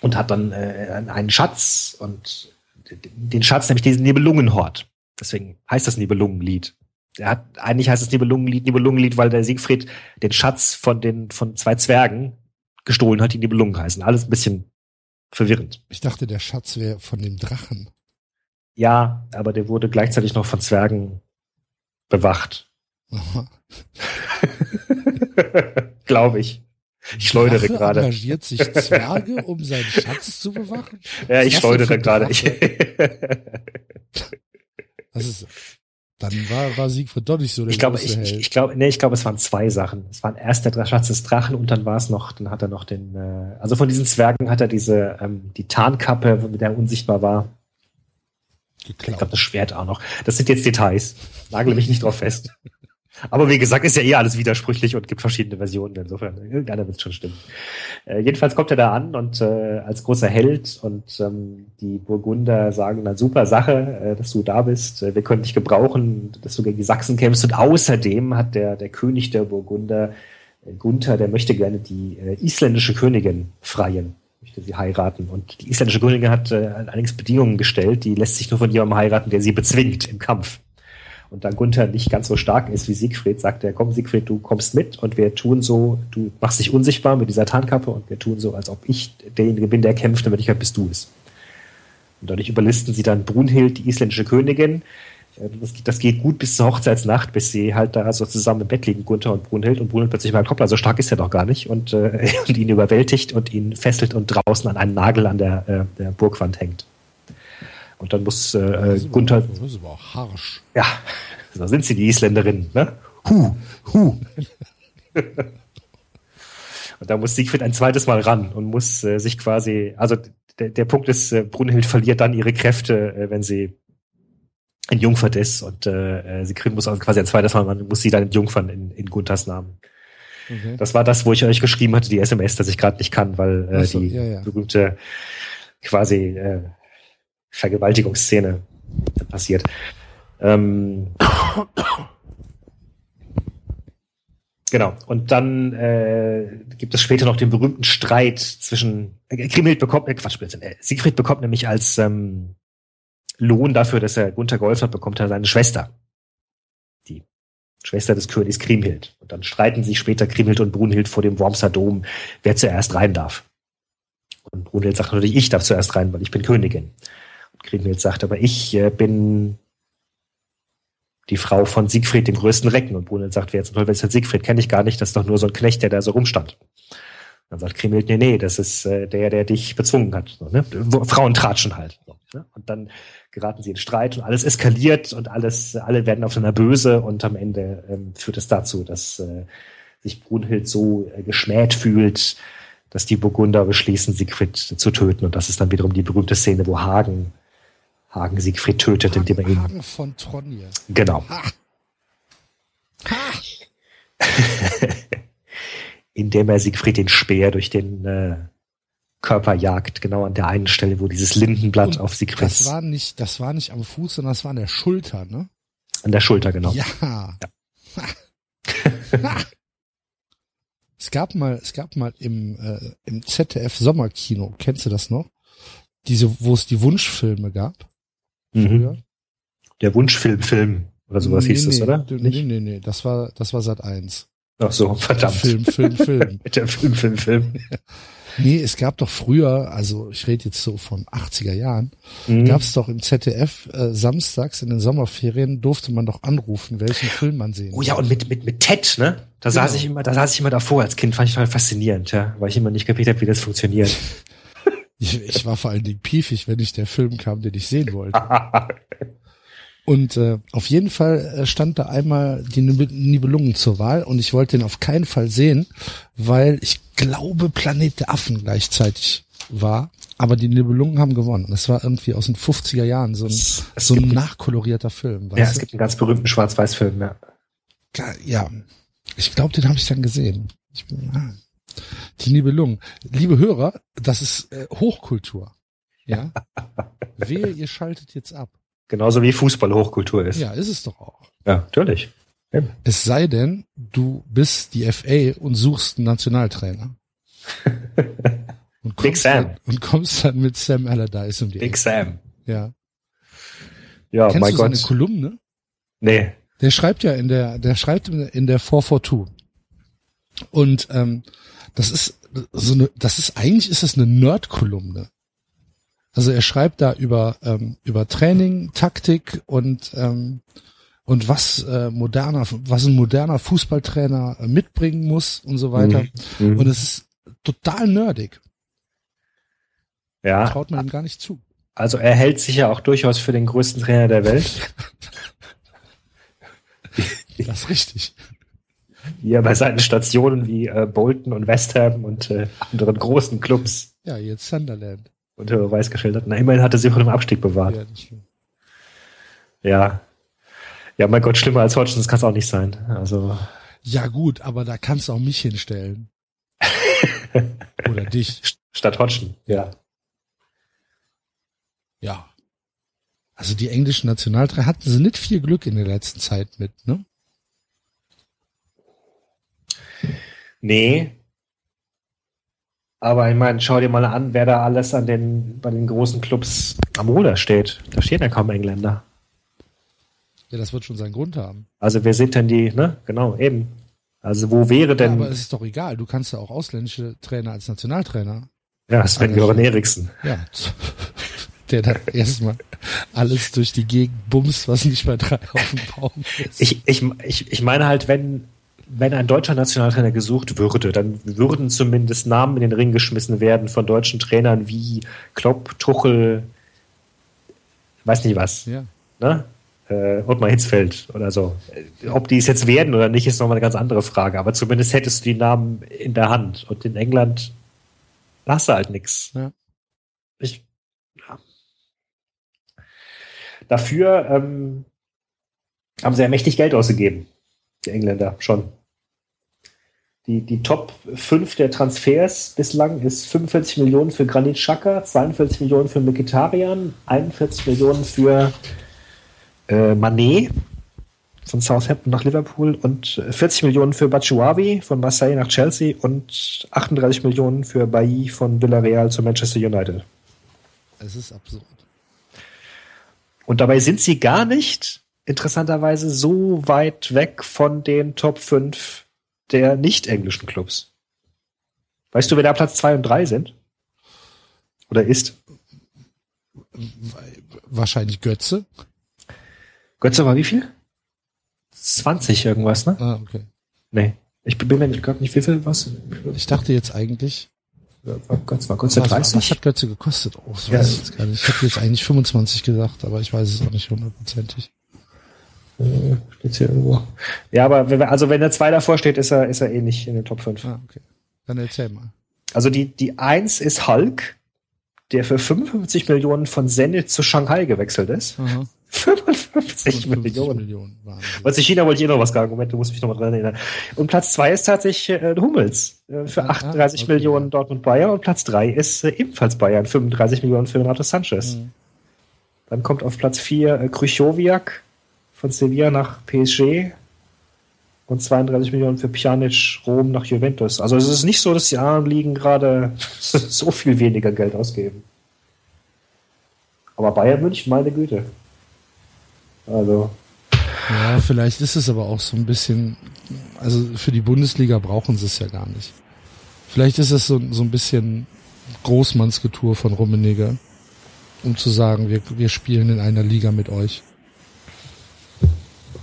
und hat dann äh, einen Schatz und den Schatz, nämlich diesen Nibelungenhort. Deswegen heißt das Nibelungenlied. Er hat, eigentlich heißt es Nibelungenlied, Nibelungenlied, weil der Siegfried den Schatz von den, von zwei Zwergen gestohlen hat, die Nibelungen heißen. Alles ein bisschen verwirrend. Ich dachte, der Schatz wäre von dem Drachen. Ja, aber der wurde gleichzeitig noch von Zwergen bewacht. Glaube ich. Ich schleudere gerade. engagiert sich Zwerge, um seinen Schatz zu bewachen? Ja, ich schleudere gerade. Das ist, dann war, war Siegfried doch nicht so der ich glaube, ich, ich, ich glaube, nee, ich glaube, es waren zwei Sachen. Es war erst der Schatz des Drachen und dann war es noch, dann hat er noch den, äh, also von diesen Zwergen hat er diese, ähm, die Tarnkappe, mit der er unsichtbar war. Geklaut. Ich glaube, das Schwert auch noch. Das sind jetzt Details. Nagel mich nicht drauf fest. Aber wie gesagt, ist ja eh alles widersprüchlich und gibt verschiedene Versionen. Insofern, irgendeiner wird schon stimmen. Äh, jedenfalls kommt er da an und äh, als großer Held und ähm, die Burgunder sagen dann super Sache, äh, dass du da bist. Äh, wir können dich gebrauchen, dass du gegen die Sachsen kämpfst. Und außerdem hat der, der König der Burgunder, äh, Gunther, der möchte gerne die äh, isländische Königin freien möchte sie heiraten. Und die isländische Königin hat äh, allerdings Bedingungen gestellt, die lässt sich nur von jemandem heiraten, der sie bezwingt im Kampf. Und da Gunther nicht ganz so stark ist wie Siegfried, sagt er, komm Siegfried, du kommst mit und wir tun so, du machst dich unsichtbar mit dieser Tarnkappe und wir tun so, als ob ich derjenige bin, der kämpft, in Wirklichkeit bist du es. Und dadurch überlisten sie dann Brunhild, die isländische Königin, das, das, geht gut bis zur Hochzeitsnacht, bis sie halt da so zusammen im Bett liegen, Gunther und Brunhild. Und Brunhild plötzlich mal hoppla, so stark ist er doch gar nicht. Und, äh, und ihn überwältigt und ihn fesselt und draußen an einen Nagel an der, äh, der Burgwand hängt. Und dann muss äh, Gunther. Aber, das ist aber auch harsch. Ja, so sind sie, die Isländerinnen. Ne? Hu, hu. und da muss Siegfried ein zweites Mal ran und muss äh, sich quasi, also der, der Punkt ist, äh, Brunhild verliert dann ihre Kräfte, äh, wenn sie entjungfert ist und äh, äh, sie kriegen muss also quasi ein zweites Mal, man muss sie dann entjungfern in, in Gunthers Namen. Okay. Das war das, wo ich euch geschrieben hatte, die SMS, dass ich gerade nicht kann, weil äh, so, die ja, ja. berühmte quasi äh, Vergewaltigungsszene passiert. Ähm, genau. Und dann äh, gibt es später noch den berühmten Streit zwischen äh, Kriemhild bekommt, äh, Quatsch, äh, Siegfried bekommt nämlich als ähm, Lohn dafür, dass er Gunther geholfen hat, bekommt er seine Schwester. Die Schwester des Königs Kriemhild. Und dann streiten sich später Kriemhild und Brunhild vor dem Wormser Dom, wer zuerst rein darf. Und Brunhild sagt natürlich, ich darf zuerst rein, weil ich bin Königin. Und Kriemhild sagt, aber ich äh, bin die Frau von Siegfried, dem größten Recken. Und Brunhild sagt, wer jetzt ist denn Siegfried? Kenne ich gar nicht, das ist doch nur so ein Knecht, der da so rumstand. Dann sagt Kriemhild, nee, nee, das ist äh, der, der dich bezwungen hat. So, ne? Frauen tratschen halt. So, ne? Und dann geraten sie in Streit und alles eskaliert und alles, alle werden aufeinander böse und am Ende ähm, führt es dazu, dass äh, sich Brunhild so äh, geschmäht fühlt, dass die Burgunder beschließen, Siegfried zu töten. Und das ist dann wiederum die berühmte Szene, wo Hagen, Hagen Siegfried tötet, Hagen, indem er ihn. Hagen von Tronje. Genau. Ha. Ha. indem er Siegfried den Speer durch den äh, Körperjagd, genau an der einen Stelle, wo dieses Lindenblatt Und auf Siegfried. Das war nicht, das war nicht am Fuß, sondern das war an der Schulter, ne? An der Schulter, genau. Ja. ja. es gab mal, es gab mal im, äh, im ZDF Sommerkino, kennst du das noch? Diese, wo es die Wunschfilme gab. Mhm. Der Wunschfilmfilm oder sowas nee, hieß nee, es, oder? Nee, nee, nee, nee, das war, das war Sat 1. Ach so, verdammt. Film, Film, Film. Der Film, Film, Film. Nee, es gab doch früher, also ich rede jetzt so von 80er Jahren, mhm. gab es doch im ZDF äh, samstags in den Sommerferien durfte man doch anrufen, welchen Film man sehen Oh ja, und mit mit mit Ted, ne? Da genau. saß ich immer, da saß ich immer davor als Kind, fand ich total faszinierend, ja, weil ich immer nicht kapiert habe, wie das funktioniert. ich, ich war vor allen Dingen piefig, wenn nicht der Film kam, den ich sehen wollte. Und äh, auf jeden Fall äh, stand da einmal die Nibelungen zur Wahl und ich wollte den auf keinen Fall sehen, weil ich glaube Planet der Affen gleichzeitig war. Aber die Nibelungen haben gewonnen. Das war irgendwie aus den 50er Jahren so ein, so ein nachkolorierter Film. Ja, es gibt einen ganz berühmten Schwarz-Weiß-Film, ja. Ja, ich glaube, den habe ich dann gesehen. Ich, ah. Die Nibelungen. Liebe Hörer, das ist äh, Hochkultur. Ja. Wehe, ihr schaltet jetzt ab. Genauso wie Fußball Hochkultur ist. Ja, ist es doch auch. Ja, natürlich. Es sei denn, du bist die FA und suchst einen Nationaltrainer. Und Big Sam. Dann, und kommst dann mit Sam Allardyce um die Big Ecke. Sam. Ja. Ja, Kennst mein du Gott. seine Kolumne? Nee. Der schreibt ja in der, der schreibt in der 442. Und ähm, das ist so eine, das ist eigentlich ist das eine Nerd-Kolumne. Also er schreibt da über ähm, über Training, Taktik und ähm, und was äh, moderner, was ein moderner Fußballtrainer äh, mitbringen muss und so weiter. Mhm. mhm. Und es ist total nerdig. Ja. Traut man ihm gar nicht zu. Also er hält sich ja auch durchaus für den größten Trainer der Welt. das ist richtig. Wie er bei seinen Stationen wie äh, Bolton und West Ham und äh, anderen großen Clubs. Ja, jetzt Sunderland. Unter Beweis gestellt hat. Na, immerhin hat er sie vor dem Abstieg bewahrt. Ja, ja, ja, mein Gott, schlimmer als Hodgson kann es auch nicht sein. Also. Ja, gut, aber da kannst du auch mich hinstellen. Oder dich. Statt Hodgson, ja. Ja. Also die englischen Nationaltrainer hatten sie nicht viel Glück in der letzten Zeit mit, ne? Nee. Aber ich meine, schau dir mal an, wer da alles an den, bei den großen Clubs am Ruder steht. Da stehen ja kaum Engländer. Ja, das wird schon seinen Grund haben. Also wer sind denn die, ne? Genau, eben. Also wo wäre denn. Ja, aber es ist doch egal. Du kannst ja auch ausländische Trainer als Nationaltrainer. Ja, Sven Göran Eriksen. Ja. Der dann erstmal alles durch die Gegend bumst, was nicht mehr drei auf dem Baum ist. Ich, ich, ich, ich meine halt, wenn, wenn ein deutscher Nationaltrainer gesucht würde, dann würden zumindest Namen in den Ring geschmissen werden von deutschen Trainern wie Klopp, Tuchel, weiß nicht was. Ja. Ne? Äh, Ottmar Hitzfeld oder so. Ob die es jetzt werden oder nicht, ist nochmal eine ganz andere Frage. Aber zumindest hättest du die Namen in der Hand. Und in England hast du halt nichts. Ja. Ich, ja. Dafür ähm, haben sie ja mächtig Geld ausgegeben, die Engländer schon. Die, die Top 5 der Transfers bislang ist 45 Millionen für Granit Xhaka, 42 Millionen für Mkhitaryan, 41 Millionen für äh, Manet von Southampton nach Liverpool und 40 Millionen für Batshuayi von Marseille nach Chelsea und 38 Millionen für Bailly von Villarreal zu Manchester United. Es ist absurd. Und dabei sind sie gar nicht, interessanterweise, so weit weg von den Top 5 der nicht-englischen Clubs. Weißt du, wer da Platz 2 und 3 sind? Oder ist? Wahrscheinlich Götze. Götze war wie viel? 20 irgendwas, ne? Ah, okay. Nee. Ich bin mir gerade nicht, wie viel was? Ich dachte jetzt eigentlich. War Götze, war Götze 30? Was hat Götze gekostet? Oh, das ja. weiß ich jetzt gar nicht. Ich hätte jetzt eigentlich 25 gesagt, aber ich weiß es auch nicht hundertprozentig. Äh, steht's hier irgendwo. Ja, aber wenn, also wenn der 2 davor steht, ist er, ist er eh nicht in den Top 5. Ah, okay. Dann erzähl mal. Also die, die 1 ist Hulk, der für 55 Millionen von Zenit zu Shanghai gewechselt ist. Aha. 55, 55 Millionen. Millionen was in China wollte ich eh noch was sagen. Moment, du musst mich noch mal dran erinnern. Und Platz 2 ist tatsächlich äh, Hummels äh, für 38 ah, okay. Millionen Dortmund Bayern und Platz 3 ist äh, ebenfalls Bayern, 35 Millionen für Renato Sanchez. Mhm. Dann kommt auf Platz 4 äh, Krychowiak von Sevilla nach PSG und 32 Millionen für Pjanic Rom nach Juventus. Also es ist nicht so, dass die anderen Ligen gerade so viel weniger Geld ausgeben. Aber Bayern München, meine Güte. Also. Ja, vielleicht ist es aber auch so ein bisschen, also für die Bundesliga brauchen sie es ja gar nicht. Vielleicht ist es so, so ein bisschen Großmannsgetue von Rummenigge, um zu sagen, wir, wir spielen in einer Liga mit euch.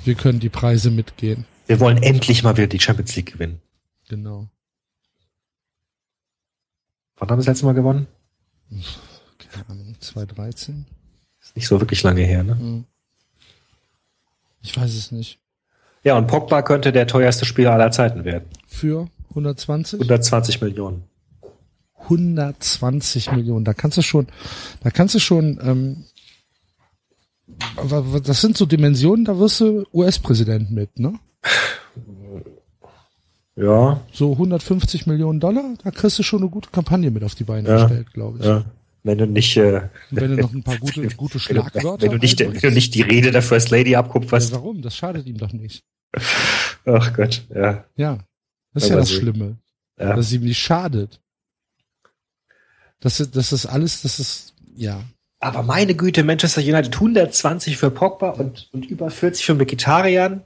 Wir können die Preise mitgehen. Wir wollen endlich mal wieder die Champions League gewinnen. Genau. Wann haben wir das letzte Mal gewonnen? Keine Ahnung, 2013? Ist nicht so wirklich lange her, ne? Mhm. Ich weiß es nicht. Ja, und Pogba könnte der teuerste Spieler aller Zeiten werden. Für 120? 120 Millionen. 120 Millionen. Da kannst du schon, da kannst du schon, ähm, das sind so Dimensionen, da wirst du US-Präsident mit, ne? Ja. So 150 Millionen Dollar, da kriegst du schon eine gute Kampagne mit auf die Beine ja, gestellt, glaube ich. Ja. Wenn du nicht, äh, wenn du noch ein paar gute, gute Schlagwörter wenn du, nicht, wenn du nicht die Rede der First Lady abkupferst. Ja, warum? Das schadet ihm doch nicht. Ach Gott, ja. Ja. Das ist Aber ja das sie. Schlimme. Ja. Dass es ihm nicht schadet. Das, das ist alles, das ist, ja. Aber meine Güte, Manchester United 120 für Pogba und, und über 40 für Mkhitaryan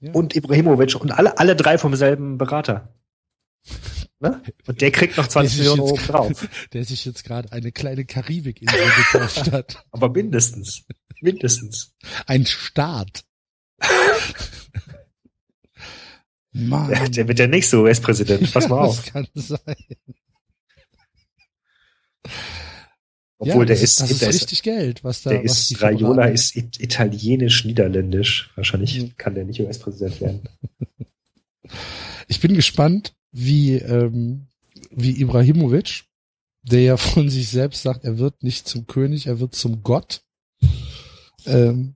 ja. und Ibrahimovic und alle, alle drei vom selben Berater. Ne? Und der kriegt noch 20 Millionen Euro drauf. Der sich jetzt gerade eine kleine Karibikinsel gekauft hat. Aber mindestens. Mindestens. Ein Staat. Mann. Der, der wird nicht so US-Präsident. Pass mal ja, auf. Das kann sein. Obwohl ja, der ist, das ist richtig Geld, was da. Der was ist Raiola ist italienisch-niederländisch. Wahrscheinlich hm. kann der nicht US-Präsident werden. Ich bin gespannt, wie, ähm, wie Ibrahimovic, der ja von sich selbst sagt, er wird nicht zum König, er wird zum Gott, ähm,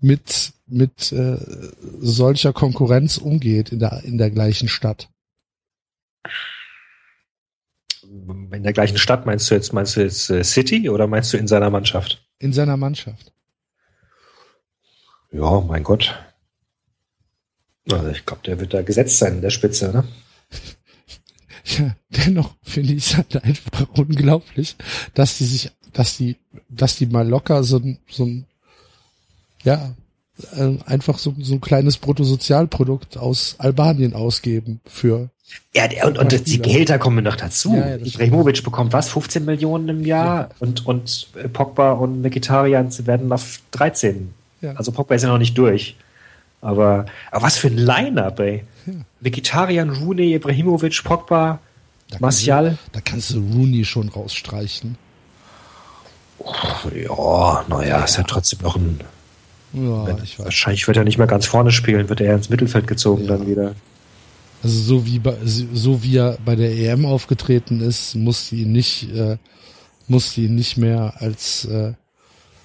mit, mit äh, solcher Konkurrenz umgeht in der, in der gleichen Stadt. In der gleichen Stadt meinst du jetzt, meinst du jetzt äh, City oder meinst du in seiner Mannschaft? In seiner Mannschaft. Ja, mein Gott. Also ich glaube, der wird da gesetzt sein in der Spitze, ne? Ja, dennoch finde ich es halt einfach unglaublich, dass die sich, dass die, dass die mal locker so ein, so ein, ja, äh, einfach so, so ein kleines Bruttosozialprodukt aus Albanien ausgeben für Ja, und, und die Gehälter kommen noch dazu. Ja, ja, Ibrahimovic bekommt was? 15 Millionen im Jahr und, und äh, Pogba und Mkhitaryan werden auf 13. Ja. Also Pogba ist ja noch nicht durch. Aber, aber was für ein Line-Up, ey. Ja. Mkhitaryan, Rooney, Ibrahimovic, Pogba, Da Martial. Du, da kannst du Rooney schon rausstreichen. Ja, naja, ist ja trotzdem noch ein. Ja, weiß. Wahrscheinlich wird er nicht mehr ganz vorne spielen, wird er ins Mittelfeld gezogen Ja. dann wieder. Also so wie bei, so wie er bei der EM aufgetreten ist, musste ihn nicht, äh, musste ihn nicht mehr als äh,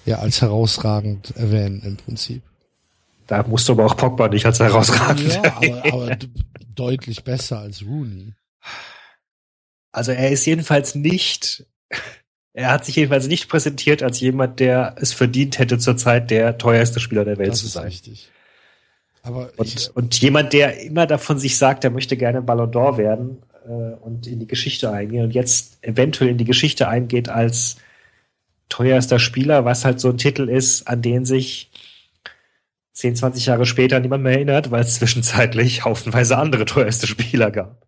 ja als herausragend erwähnen im Prinzip. Da musst du aber auch Pogba nicht als herausragend. Ja, aber, aber deutlich besser als Rooney. Also er ist jedenfalls nicht, er hat sich jedenfalls nicht präsentiert als jemand, der es verdient hätte, zurzeit der teuerste Spieler der Welt Das zu ist sein. richtig. Aber ich, Und, und jemand, der immer davon sich sagt, er möchte gerne Ballon d'Or werden äh, und in die Geschichte eingehen und jetzt eventuell in die Geschichte eingeht als teuerster Spieler, was halt so ein Titel ist, an den sich 10, 20 Jahre später niemand mehr erinnert, weil es zwischenzeitlich haufenweise andere teuerste Spieler gab.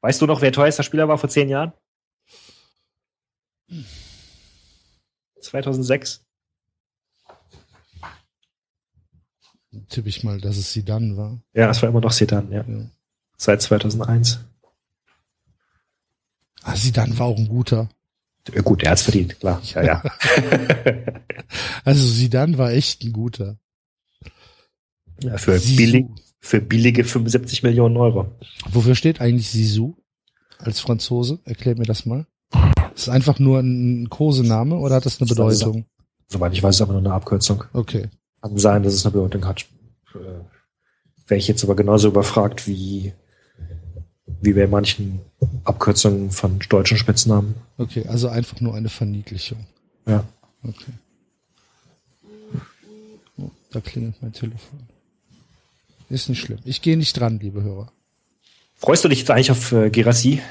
Weißt du noch, wer teuerster Spieler war vor zehn Jahren? 2006? Tippe ich mal, dass es sie dann war. Ja, es war immer noch Sedan, ja. Ja. Seit 2001. Ah, sie dann war auch ein guter. Gut, er hat's verdient, klar. Ja, ja. Also sie dann war echt ein guter. ja für, Sisu. billig, für billige 75 Millionen Euro. Wofür steht eigentlich Sisu als Franzose? Erklär mir das mal. Ist einfach nur ein Kosename oder hat das eine Bedeutung? Soweit ich weiß, ist aber nur eine Abkürzung. Okay. Kann sein, dass es eine Bedeutung hat. Äh, Wäre ich jetzt aber genauso überfragt wie, wie bei manchen Abkürzungen von deutschen Spitznamen. Okay, also einfach nur eine Verniedlichung. Ja. Okay. Oh, da klingelt mein Telefon. Ist nicht schlimm. Ich gehe nicht dran, liebe Hörer. Freust du dich jetzt eigentlich auf äh, Gerassi?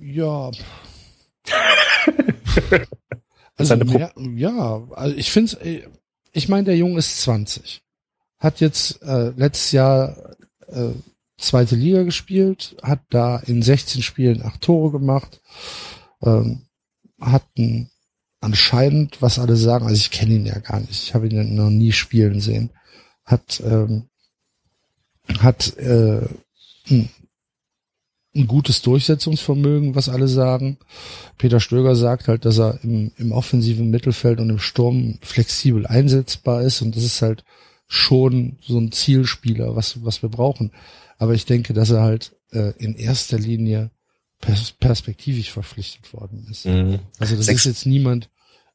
Ja. Also mehr, ja, also ich finde ich meine, der Junge ist 20. Hat jetzt äh, letztes Jahr äh, zweite Liga gespielt, hat da in 16 Spielen acht Tore gemacht, ähm, hat ein, anscheinend, was alle sagen, also ich kenne ihn ja gar nicht, ich habe ihn ja noch nie spielen sehen, hat ähm, hat äh, ein, ein gutes Durchsetzungsvermögen, was alle sagen. Peter Stöger sagt halt, dass er im, im offensiven Mittelfeld und im Sturm flexibel einsetzbar ist und das ist halt schon so ein Zielspieler, was, was wir brauchen. Aber ich denke, dass er halt äh, in erster Linie pers perspektivisch verpflichtet worden ist. Mhm. Also das Sechs- ist jetzt niemand,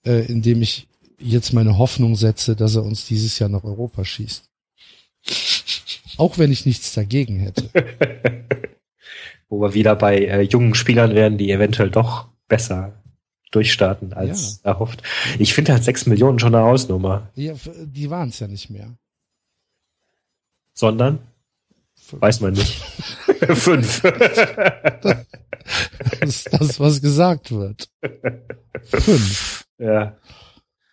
äh, in dem ich jetzt meine Hoffnung setze, dass er uns dieses Jahr nach Europa schießt. Auch wenn ich nichts dagegen hätte. Wo wir wieder bei äh, jungen Spielern werden, die eventuell doch besser durchstarten als erhofft. Ich finde halt 6 Millionen schon eine Hausnummer. Ja, die waren es ja nicht mehr. Sondern? Weiß man nicht. Fünf. Das ist das, was gesagt wird. Fünf. ja.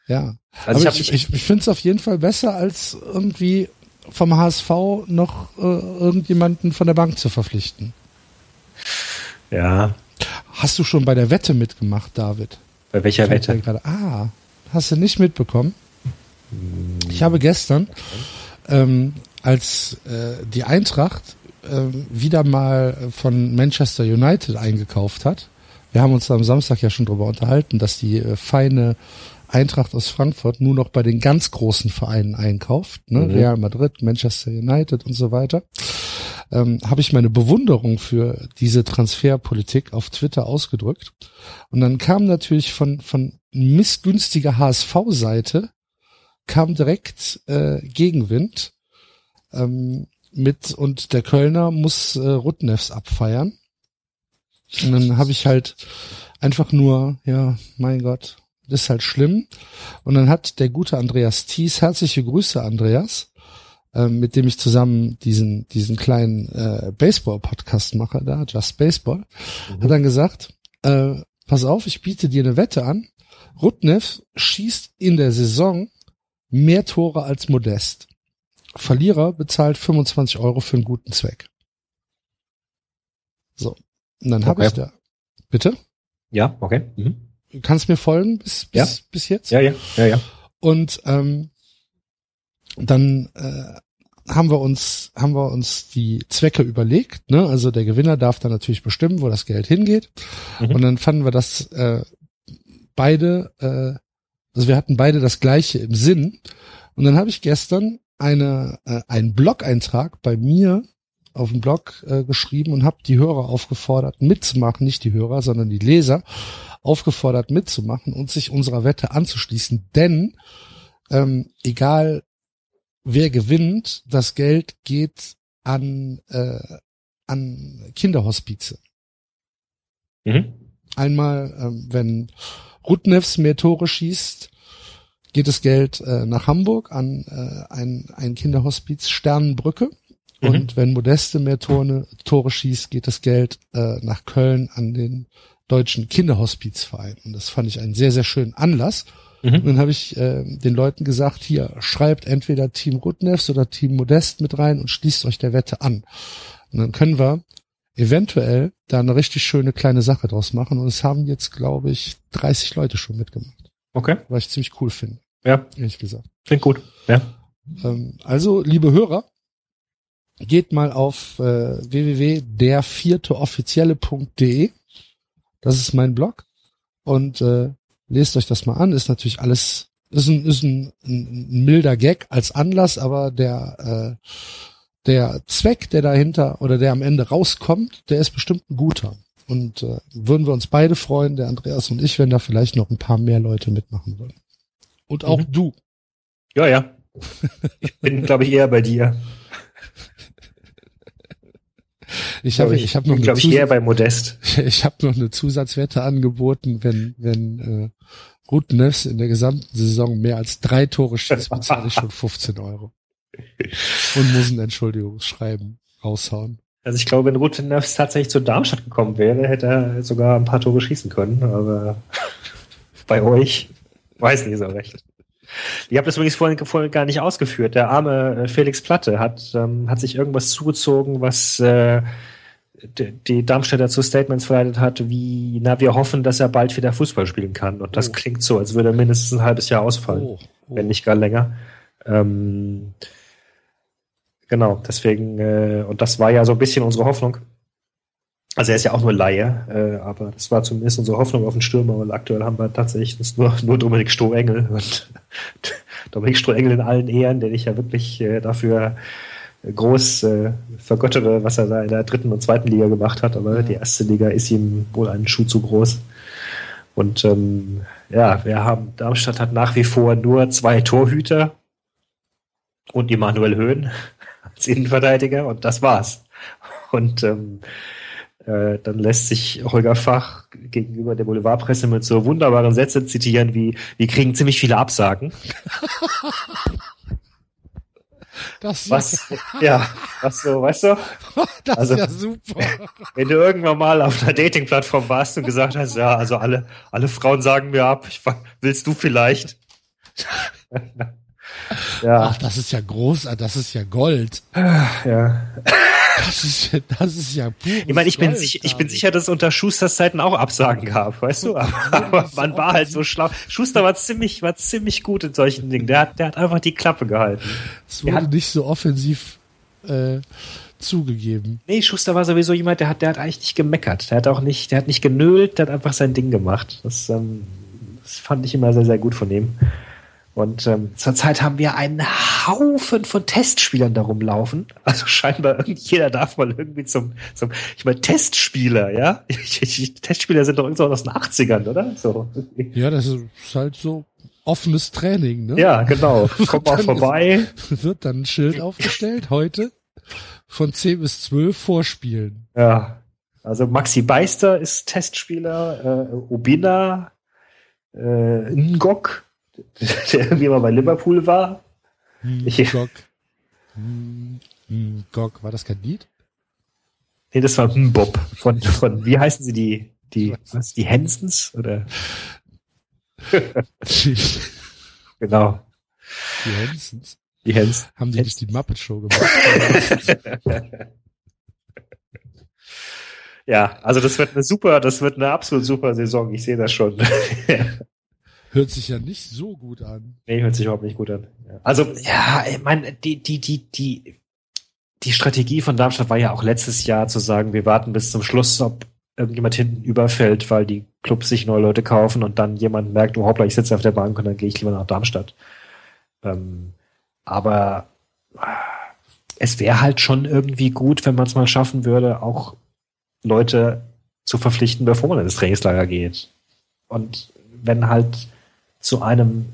Ja. Also ich Aber ich, ich, ich finde es auf jeden Fall besser, als irgendwie vom HSV noch äh, irgendjemanden von der Bank zu verpflichten. Ja, Hast du schon bei der Wette mitgemacht, David? bei welcher mir Wette? Gerade, ah, hast du nicht mitbekommen? Ich habe gestern, ähm, als äh, die Eintracht ähm, wieder mal von Manchester United eingekauft hat, wir haben uns am Samstag ja schon drüber unterhalten, dass die äh, feine Eintracht aus Frankfurt nur noch bei den ganz großen Vereinen einkauft, ne? Mhm. Real Madrid, Manchester United und so weiter, ähm, habe ich meine Bewunderung für diese Transferpolitik auf Twitter ausgedrückt. Und dann kam natürlich von, von missgünstiger HSV-Seite kam direkt äh, Gegenwind ähm, mit und der Kölner muss äh, Rutnefs abfeiern. Und dann habe ich halt einfach nur, ja, mein Gott, das ist halt schlimm. Und dann hat der gute Andreas Thies, herzliche Grüße Andreas, mit dem ich zusammen diesen, diesen kleinen äh, Baseball-Podcast mache, da, Just Baseball, hat dann gesagt, äh, pass auf, ich biete dir eine Wette an. Rutnev schießt in der Saison mehr Tore als Modest. Verlierer bezahlt 25 Euro für einen guten Zweck. So. Und dann habe Okay. ich da. Bitte? Ja, okay. Mhm. Du kannst mir folgen bis, bis, Ja. bis jetzt? Ja, ja, ja, ja. Und ähm, dann äh, haben wir uns haben wir uns die Zwecke überlegt. Ne? Also der Gewinner darf dann natürlich bestimmen, wo das Geld hingeht. Mhm. Und dann fanden wir das äh, beide, äh, also wir hatten beide das Gleiche im Sinn. Und dann habe ich gestern eine äh, einen Blog-Eintrag bei mir auf dem Blog äh, geschrieben und habe die Hörer aufgefordert mitzumachen, nicht die Hörer, sondern die Leser aufgefordert mitzumachen und sich unserer Wette anzuschließen, denn ähm, egal wer gewinnt, das Geld geht an äh, an Kinderhospize. Mhm. Einmal, ähm, wenn Rudnevs mehr Tore schießt, geht das Geld äh, nach Hamburg an äh, ein, ein Kinderhospiz Sternenbrücke. Mhm. Und wenn Modeste mehr Tore, Tore schießt, geht das Geld äh, nach Köln an den Deutschen Kinderhospizverein. Und das fand ich einen sehr, sehr schönen Anlass. Und Mhm. dann habe ich äh, den Leuten gesagt, hier schreibt entweder Team Rudnevs oder Team Modest mit rein und schließt euch der Wette an. Und dann können wir eventuell da eine richtig schöne kleine Sache draus machen. Und es haben jetzt, glaube ich, 30 Leute schon mitgemacht, Okay. was ich ziemlich cool finde, Ja, ehrlich gesagt. klingt gut. Ja. Ähm, also, liebe Hörer, geht mal auf äh, www.dervierteoffizielle.de. Das ist mein Blog. Und äh, lest euch das mal an. Ist natürlich alles, ist ein, ist ein, ein, milder Gag als Anlass, aber der, äh, der Zweck, der dahinter oder der am Ende rauskommt, der ist bestimmt ein guter. Und äh, würden wir uns beide freuen, der Andreas und ich, wenn da vielleicht noch ein paar mehr Leute mitmachen würden. Und auch Mhm. du. Ja, ja. Ich bin, glaube ich, eher bei dir. Ich habe, ich, habe noch glaube ich, eher bei Modest. ich habe noch eine Zusatzwette angeboten, wenn wenn äh, Ruth Neves in der gesamten Saison mehr als drei Tore schießt, bezahle ich schon 15 Euro und muss ein Entschuldigungsschreiben raushauen. Also ich glaube, wenn Ruth Nerfs tatsächlich zu Darmstadt gekommen wäre, hätte er sogar ein paar Tore schießen können. Aber bei euch weiß nicht so recht. Ihr habt das übrigens vorhin, vorhin gar nicht ausgeführt. Der arme äh, Felix Platte hat, ähm, hat sich irgendwas zugezogen, was äh, die Darmstädter zu Statements verleitet hat, wie, na, wir hoffen, dass er bald wieder Fußball spielen kann. Und das Oh. klingt so, als würde er mindestens ein halbes Jahr ausfallen Oh, oh. wenn nicht gar länger. Ähm, genau, deswegen, äh, und das war ja so ein bisschen unsere Hoffnung. Also er ist ja auch nur Laie, äh, aber das war zumindest unsere Hoffnung auf den Stürmer, weil aktuell haben wir tatsächlich nur, nur Dominik Strohengel und Dominik Strohengel in allen Ehren, den ich ja wirklich äh, dafür groß äh, vergöttere, was er da in der dritten und zweiten Liga gemacht hat, aber die erste Liga ist ihm wohl einen Schuh zu groß. Und ähm, ja, wir haben, Darmstadt hat nach wie vor nur zwei Torhüter und Emanuel Höhn als Innenverteidiger und das war's. Und ähm, äh, dann lässt sich Holger Fach gegenüber der Boulevardpresse mit so wunderbaren Sätzen zitieren wie, wir kriegen ziemlich viele Absagen. Das, Was, ja, was so, weißt du, das also- ist ja super. wenn du irgendwann mal auf einer Dating-Plattform warst und gesagt hast, ja, also alle, alle Frauen sagen mir ab, ich, willst du vielleicht? ja, Ach, das ist ja groß, das ist ja Gold. ja. Das ist ja, das ist ja Ich meine, ich bin, sich, ich bin sicher, dass es unter Schusters Zeiten auch Absagen gab, weißt du? Aber, aber man war halt so schlau. Schuster war ziemlich, war ziemlich gut in solchen Dingen. Der hat, der hat einfach die Klappe gehalten. Es wurde hat- nicht so offensiv äh, zugegeben. Nee, Schuster war sowieso jemand, der hat, der hat eigentlich nicht gemeckert. Der hat auch nicht, der hat nicht genölt, der hat einfach sein Ding gemacht. Das, ähm, das fand ich immer sehr, sehr gut von ihm. Und ähm, zurzeit haben wir einen Haufen von Testspielern da rumlaufen. Also scheinbar jeder darf mal irgendwie zum, zum ich meine, Testspieler, ja? Ich, ich, Testspieler sind doch irgendwo aus den 80ern, oder? So. Ja, das ist halt so offenes Training, ne? Ja, genau. Kommt mal vorbei. Wird dann ein Schild aufgestellt, heute von 10 bis 12 vorspielen. Ja. Also Maxi Beister ist Testspieler, äh, Obina, äh, Ngok, der irgendwie mal bei Liverpool war. Hm, Ich- Gok. Hm, hm, Gok, war das kein Lied? Nee, das war Bob von, von, wie heißen sie die, die, was, die Hensons? Oder, genau. die Hensons. Die Hens. Haben die Hens. nicht die Muppet Show gemacht? Ja, also das wird eine super, das wird eine absolut super Saison. Ich sehe das schon. Hört sich ja nicht so gut an. nee, hört sich überhaupt nicht gut an. Ja. Also, ja, ich meine, die, die, die, die, die Strategie von Darmstadt war ja auch letztes Jahr zu sagen, wir warten bis zum Schluss, ob irgendjemand hinten überfällt, weil die Clubs sich neue Leute kaufen und dann jemand merkt, oh hoppla, ich sitze auf der Bank und dann gehe ich lieber nach Darmstadt. Ähm, aber es wäre halt schon irgendwie gut, wenn man es mal schaffen würde, auch Leute zu verpflichten, bevor man ins Trainingslager geht. Und wenn halt zu einem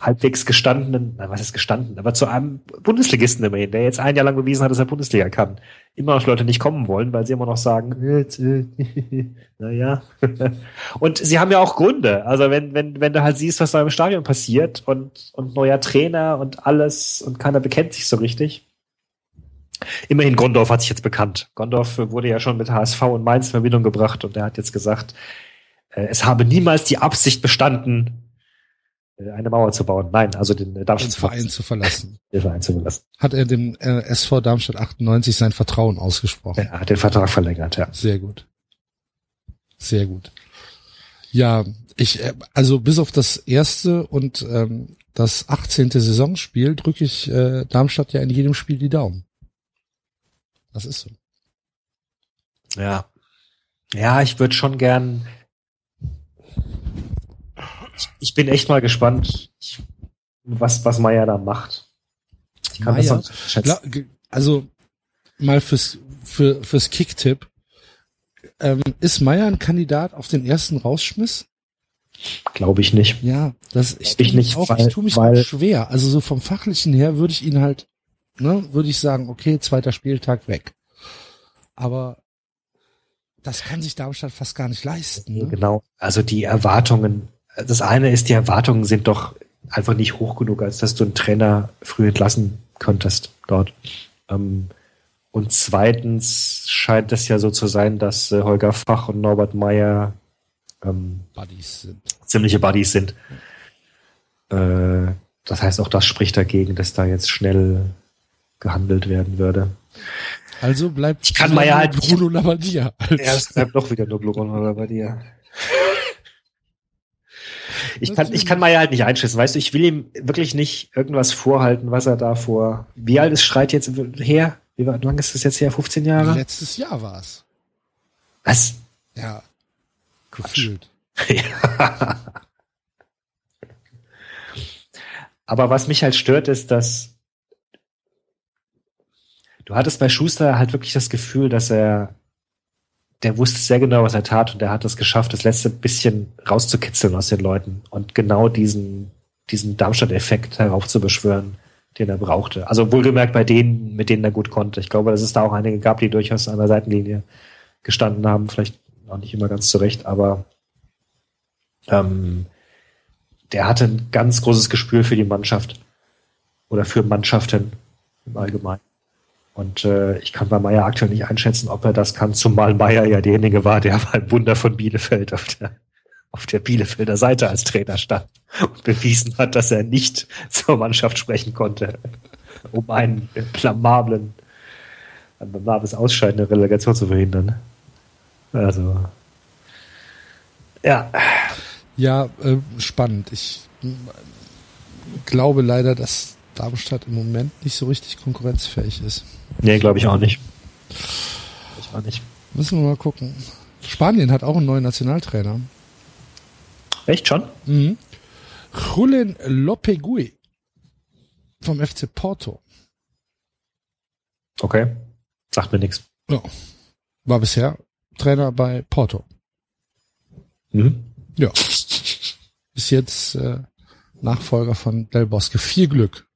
halbwegs gestandenen, na, was ist gestanden, aber zu einem Bundesligisten immerhin, der jetzt ein Jahr lang bewiesen hat, dass er Bundesliga kann, immer noch Leute nicht kommen wollen, weil sie immer noch sagen, naja. und sie haben ja auch Gründe. Also wenn, wenn, wenn du halt siehst, was da im Stadion passiert und, und neuer Trainer und alles und keiner bekennt sich so richtig. Immerhin Gondorf hat sich jetzt bekannt. Gondorf wurde ja schon mit HSV und Mainz in Verbindung gebracht und er hat jetzt gesagt, äh, es habe niemals die Absicht bestanden, eine Mauer zu bauen. Nein, also den äh, Den Darmstadt Verein zu verlassen. den Verein zu verlassen. Hat er dem äh, SV Darmstadt 98 sein Vertrauen ausgesprochen. Er hat den Vertrag verlängert, ja. Sehr gut. Sehr gut. Ja, ich, äh, also bis auf das erste und ähm, das 18. Saisonspiel drücke ich äh, Darmstadt ja in jedem Spiel die Daumen. Das ist so. Ja. Ja, ich würde schon gern. Ich, ich bin echt mal gespannt, ich, was, was Meier da macht. Ich kann das noch nicht schätzen. Also mal fürs für fürs Kicktipp. Ähm, ist Meier ein Kandidat auf den ersten Rausschmiss? Glaube ich nicht. Ja, das ich, ich nicht, auch, weil- ich tue mich weil- schwer. Also so vom fachlichen her würde ich ihn halt, ne, würde ich sagen, okay, zweiter Spieltag weg. Aber das kann sich Darmstadt fast gar nicht leisten. Ne? Genau. Also die Erwartungen, das eine ist, die Erwartungen sind doch einfach nicht hoch genug, als dass du einen Trainer früh entlassen könntest dort. Ähm, und zweitens scheint es ja so zu sein, dass äh, Holger Fach und Norbert Meyer ähm, Buddies ziemliche Buddies sind. Äh, das heißt, auch das spricht dagegen, dass da jetzt schnell gehandelt werden würde. Also bleibt Ich kann Meier halt nicht- Bruno Labbadia. Ja, es bleibt doch wieder nur bei dir. Ich kann, ich kann Meier halt nicht einschätzen, weißt du, ich will ihm wirklich nicht irgendwas vorhalten, was er da vor. Wie alt ist Streit jetzt her? Wie war- lang ist das jetzt her? 15 Jahre? Letztes Jahr war's. Was? Ja. Gefühlt. Ja. Aber was mich halt stört, ist, dass du hattest bei Schuster halt wirklich das Gefühl, dass er, der wusste sehr genau, was er tat und er hat es geschafft, das letzte bisschen rauszukitzeln aus den Leuten und genau diesen, diesen Darmstadt-Effekt heraufzubeschwören, den er brauchte. Also wohlgemerkt bei denen, mit denen er gut konnte. Ich glaube, dass es da auch einige gab, die durchaus an der Seitenlinie gestanden haben, vielleicht auch nicht immer ganz zurecht, aber ähm, der hatte ein ganz großes Gespür für die Mannschaft oder für Mannschaften im Allgemeinen. Und äh, ich kann bei Meier aktuell nicht einschätzen, ob er das kann, zumal Meier ja derjenige war, der beim Wunder von Bielefeld auf der, auf der Bielefelder Seite als Trainer stand und bewiesen hat, dass er nicht zur Mannschaft sprechen konnte, um einen blamablen, ein blamables Ausscheiden der Relegation zu verhindern. Also, ja, Ja, äh, spannend. Ich glaube leider, dass Darmstadt im Moment nicht so richtig konkurrenzfähig ist. Nee, glaube ich auch nicht. Ich auch nicht. Müssen wir mal gucken. Spanien hat auch einen neuen Nationaltrainer. Echt schon? Mhm. Julen Lopegui vom FC Porto. Okay. Sagt mir nichts. Ja. War bisher Trainer bei Porto. Mhm. Ja. Ist jetzt äh, Nachfolger von Del Bosque. Viel Glück.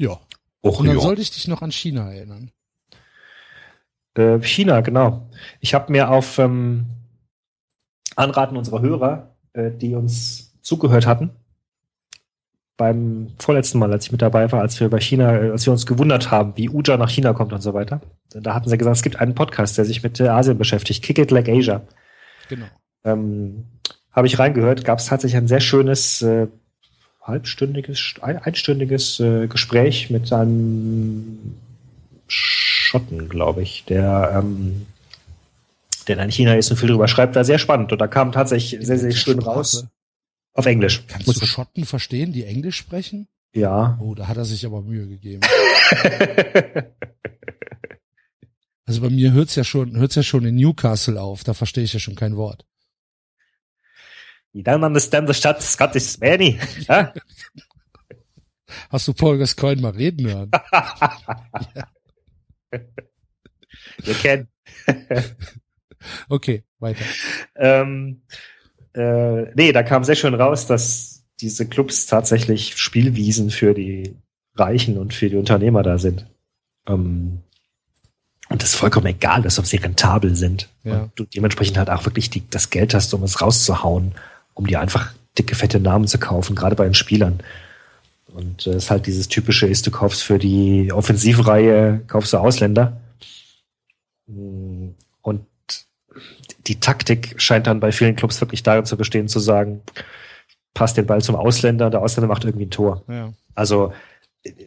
Ja. Och, Und dann ja. sollte ich dich noch an China erinnern. Äh, China, genau. Ich habe mir auf ähm, Anraten unserer Hörer, äh, die uns zugehört hatten, beim vorletzten Mal, als ich mit dabei war, als wir über China, äh, als wir uns gewundert haben, wie Uja nach China kommt und so weiter, da hatten sie gesagt, es gibt einen Podcast, der sich mit äh, Asien beschäftigt, Kick It Like Asia. Genau. ähm, habe ich reingehört, gab es tatsächlich ein sehr schönes, äh, halbstündiges, ein, einstündiges äh, Gespräch mit einem Schotten, glaube ich, der, ähm, der dann in China ist und viel drüber schreibt, war sehr spannend. Und da kam tatsächlich sehr, sehr schön raus. Auf Englisch. Kannst Muss du Schotten verstehen, die Englisch sprechen? Ja. Oh, da hat er sich aber Mühe gegeben. also bei mir hört's ja schon, hört's ja schon in Newcastle auf, da verstehe ich ja schon kein Wort. You don't understand the Scottish Spanish. Ja? Hast du Paul Gascoigne mal reden hören? ja. You can. okay, weiter. Ähm, äh, nee, da kam sehr schön raus, dass diese Clubs tatsächlich Spielwiesen für die Reichen und für die Unternehmer da sind. Ähm, und das vollkommen egal ist, ob sie rentabel sind. Ja. Und du dementsprechend halt auch wirklich die, das Geld hast, um es rauszuhauen, um dir einfach dicke, fette Namen zu kaufen, gerade bei den Spielern. Und es äh, ist halt dieses typische ist, du kaufst für die Offensivreihe, kaufst du Ausländer. Und die Taktik scheint dann bei vielen Clubs wirklich darin zu bestehen, zu sagen, passt den Ball zum Ausländer, der Ausländer macht irgendwie ein Tor. Ja. Also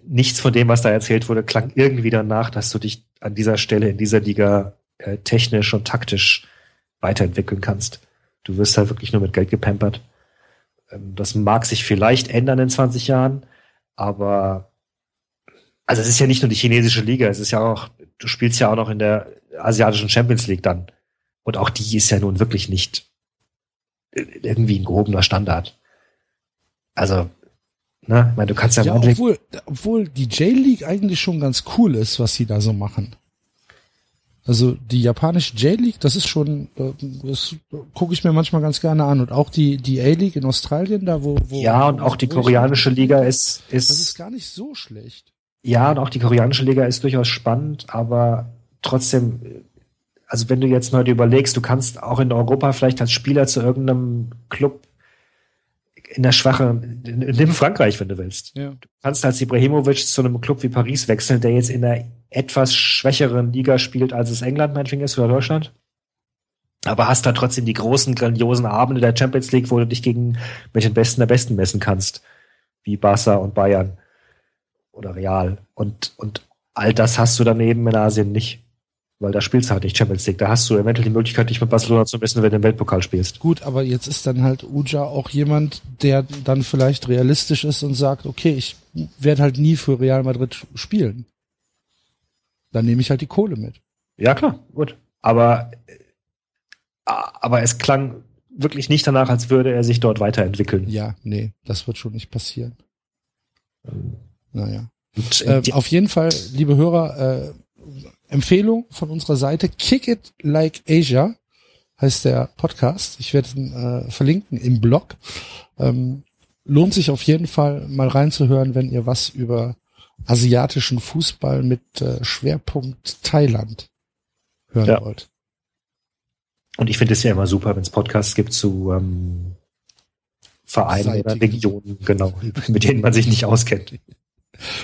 nichts von dem, was da erzählt wurde, klang irgendwie danach, dass du dich an dieser Stelle in dieser Liga äh, technisch und taktisch weiterentwickeln kannst. Du wirst halt wirklich nur mit Geld gepampert. Ähm, das mag sich vielleicht ändern in 20 Jahren, aber also es ist ja nicht nur die chinesische Liga, es ist ja auch, du spielst ja auch noch in der asiatischen Champions League dann. Und auch die ist ja nun wirklich nicht irgendwie ein gehobener Standard. Also, ne, ich meine, du kannst ja, ja obwohl, obwohl die J-League eigentlich schon ganz cool ist, was sie da so machen. Also die japanische J-League, das ist schon, äh, das gucke ich mir manchmal ganz gerne an. Und auch die, die A-League in Australien, da wo, wo Ja, und auch die koreanische Liga ist, ist. Das ist gar nicht so schlecht. Ja, und auch die koreanische Liga ist durchaus spannend, aber trotzdem, also wenn du jetzt mal überlegst, du kannst auch in Europa vielleicht als Spieler zu irgendeinem Club in der schwachen, nimm Frankreich, wenn du willst. Ja. Du kannst als Ibrahimovic zu einem Club wie Paris wechseln, der jetzt in der etwas schwächeren Liga spielt, als es England meinetwegen ist oder Deutschland. Aber hast da trotzdem die großen, grandiosen Abende der Champions League, wo du dich gegen mit den Besten der Besten messen kannst. Wie Barca und Bayern. Oder Real. Und, und all das hast du daneben in Asien nicht weil da spielst du halt nicht Champions League. Da hast du eventuell die Möglichkeit, dich mit Barcelona zu messen, wenn du im Weltpokal spielst. Gut, aber jetzt ist dann halt Uja auch jemand, der dann vielleicht realistisch ist und sagt, okay, ich werde halt nie für Real Madrid spielen. Dann nehme ich halt die Kohle mit. Ja, klar, gut. Aber, aber es klang wirklich nicht danach, als würde er sich dort weiterentwickeln. Ja, nee, das wird schon nicht passieren. Ähm, naja. Äh, auf jeden Fall, liebe Hörer, äh, Empfehlung von unserer Seite. Kick It Like Asia heißt der Podcast. Ich werde ihn äh, verlinken im Blog. Ähm, lohnt sich auf jeden Fall mal reinzuhören, wenn ihr was über asiatischen Fußball mit äh, Schwerpunkt Thailand hören ja. wollt. Und ich finde es ja immer super, wenn es Podcasts gibt zu ähm, Vereinen Seitigen. oder Regionen, genau, mit denen man sich nicht auskennt.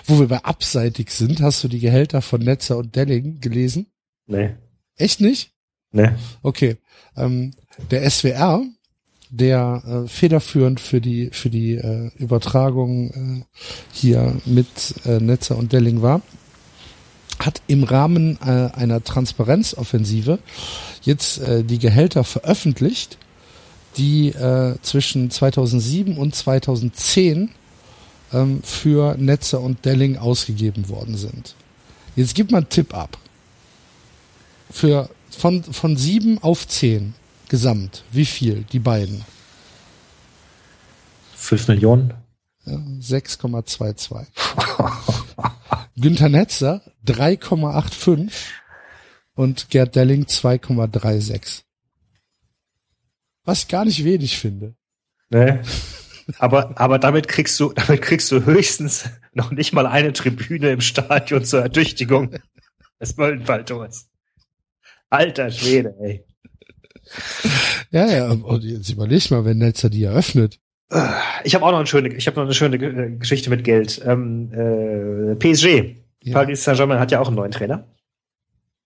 Wo wir bei abseitig sind, hast du die Gehälter von Netzer und Delling gelesen? Nee. Echt nicht? Nee. Okay. Ähm, der SWR, der äh, federführend für die für die äh, Übertragung äh, hier mit äh, Netzer und Delling war, hat im Rahmen äh, einer Transparenzoffensive jetzt äh, die Gehälter veröffentlicht, die äh, zwischen 2007 und 2010 ähm, für Netzer und Delling ausgegeben worden sind. Jetzt gib mal einen Tipp ab. Für von, von sieben auf zehn gesamt. Wie viel? Die beiden? Fünf Millionen? Ja, 6,22. Günther Netzer 3,85 und Gerd Delling 2,36. Was ich gar nicht wenig finde. Nee. Aber, aber damit kriegst du, damit kriegst du höchstens noch nicht mal eine Tribüne im Stadion zur Ertüchtigung des Möllenfalltors. Alter Schwede, ey. Ja, ja, und jetzt überleg mal, wenn Netzer die eröffnet. Ich habe auch noch eine schöne, ich habe noch eine schöne Geschichte mit Geld. Ähm, äh, PSG, ja. Paris Saint-Germain hat ja auch einen neuen Trainer.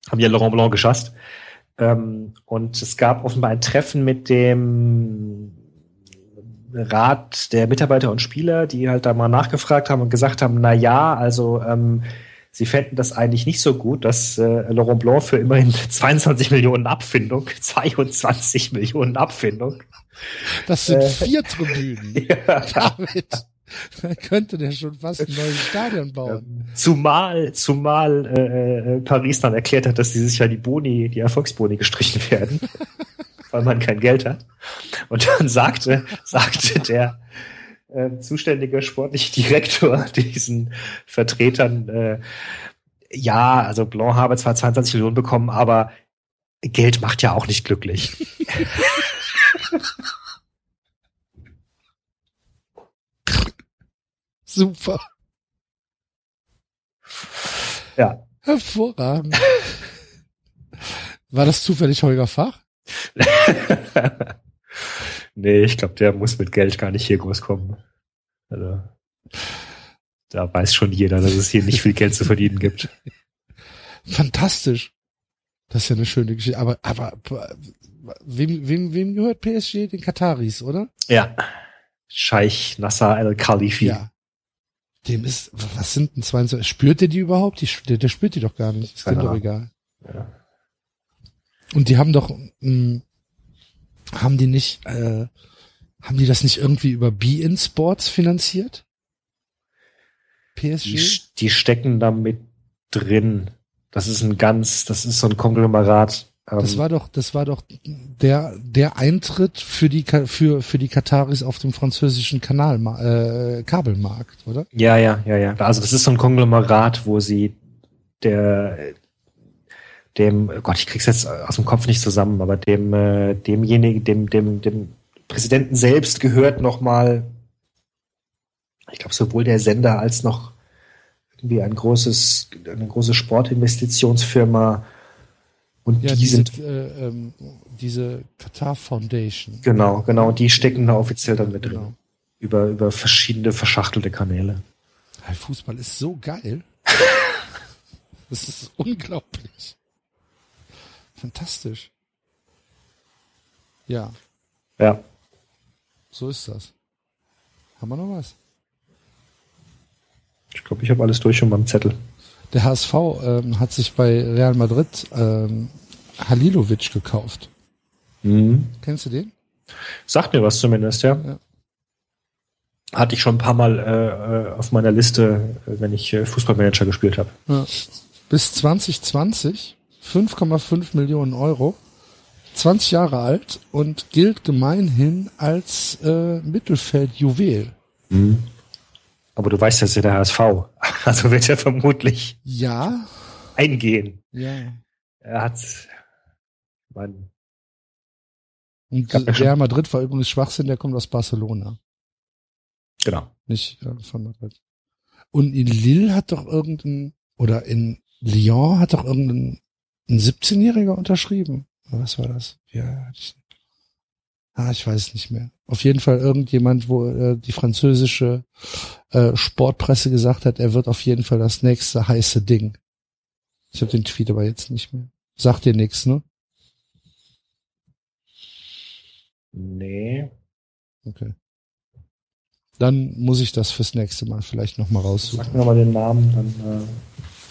Haben ja Laurent Blanc geschasst. Ähm, und es gab offenbar ein Treffen mit dem Rat der Mitarbeiter und Spieler, die halt da mal nachgefragt haben und gesagt haben, na ja, also ähm, sie fänden das eigentlich nicht so gut, dass äh, Laurent Blanc für immerhin 22 Millionen Abfindung, 22 Millionen Abfindung. Das sind äh, vier Tribünen. Ja. David. Da könnte der schon fast ein neues Stadion bauen. Zumal, zumal äh, äh, Paris dann erklärt hat, dass dieses Jahr die Boni, die Erfolgsboni gestrichen werden, weil man kein Geld hat. Und dann sagte, sagte der äh, zuständige sportliche Direktor diesen Vertretern, äh, ja, also Blanc habe zwar 22 Millionen bekommen, aber Geld macht ja auch nicht glücklich. Super. Ja. Hervorragend. War das zufällig Holger Fach? nee, ich glaube, der muss mit Geld gar nicht hier groß kommen. Also, da weiß schon jeder, dass es hier nicht viel Geld zu verdienen gibt. Fantastisch. Das ist ja eine schöne Geschichte. Aber, aber wem, wem, wem gehört PSG? Den Kataris, oder? Ja. Scheich Nasser al-Khalifi. Ja. Dem ist, was sind denn 22? Spürt der die überhaupt? Die, der, der spürt die doch gar nicht. Ist dem doch egal. Ja. Und die haben doch, mh, hm, haben die nicht, äh, haben die das nicht irgendwie über Be-In Sports finanziert? PSG? Die, die stecken da mit drin. Das ist ein ganz, das ist so ein Konglomerat. Das ähm, war doch, das war doch der der Eintritt für die für für die Kataris auf dem französischen Kanal äh, Kabelmarkt, oder? Ja, ja, ja, ja. Also das ist so ein Konglomerat, wo sie der dem oh Gott, ich krieg's jetzt aus dem Kopf nicht zusammen, aber dem äh, demjenigen, dem dem dem Präsidenten selbst gehört nochmal, ich glaube sowohl der Sender als noch irgendwie ein großes eine große Sportinvestitionsfirma und ja, die diese, sind äh, ähm, diese Qatar Foundation. Genau, genau. Und die stecken da offiziell dann mit genau. drin. Über, über verschiedene verschachtelte Kanäle. Fußball ist so geil. das ist unglaublich. Fantastisch. Ja. Ja. So ist das. Haben wir noch was? Ich glaube, ich habe alles durch um meinem Zettel. Der HSV ähm, hat sich bei Real Madrid ähm, Halilovic gekauft. Mhm. Kennst du den? Sagt mir was zumindest, ja. ja. Hatte ich schon ein paar Mal äh, äh auf meiner Liste, äh, wenn ich äh, Fußballmanager gespielt habe. Ja. Bis 2020 5,5 Millionen Euro, 20 Jahre alt und gilt gemeinhin als äh, Mittelfeldjuwel. Mhm. Aber du weißt, das ist ja der HSV. Also wird er vermutlich ja. eingehen. Ja. Er hat, mein, und Real Madrid war übrigens Schwachsinn, der kommt aus Barcelona. Genau. Nicht äh, von Madrid. Und in Lille hat doch irgendein, oder in Lyon hat doch irgendein ein 17-Jähriger unterschrieben. Was war das? Ja, ich, Ah, ich weiß nicht mehr. Auf jeden Fall irgendjemand, wo äh, die französische äh, Sportpresse gesagt hat, er wird auf jeden Fall das nächste heiße Ding. Ich habe den Tweet aber jetzt nicht mehr. Sagt dir nichts, ne? Nee. Okay. Dann muss ich das fürs nächste Mal vielleicht nochmal raussuchen. Sag mir mal den Namen, dann. Äh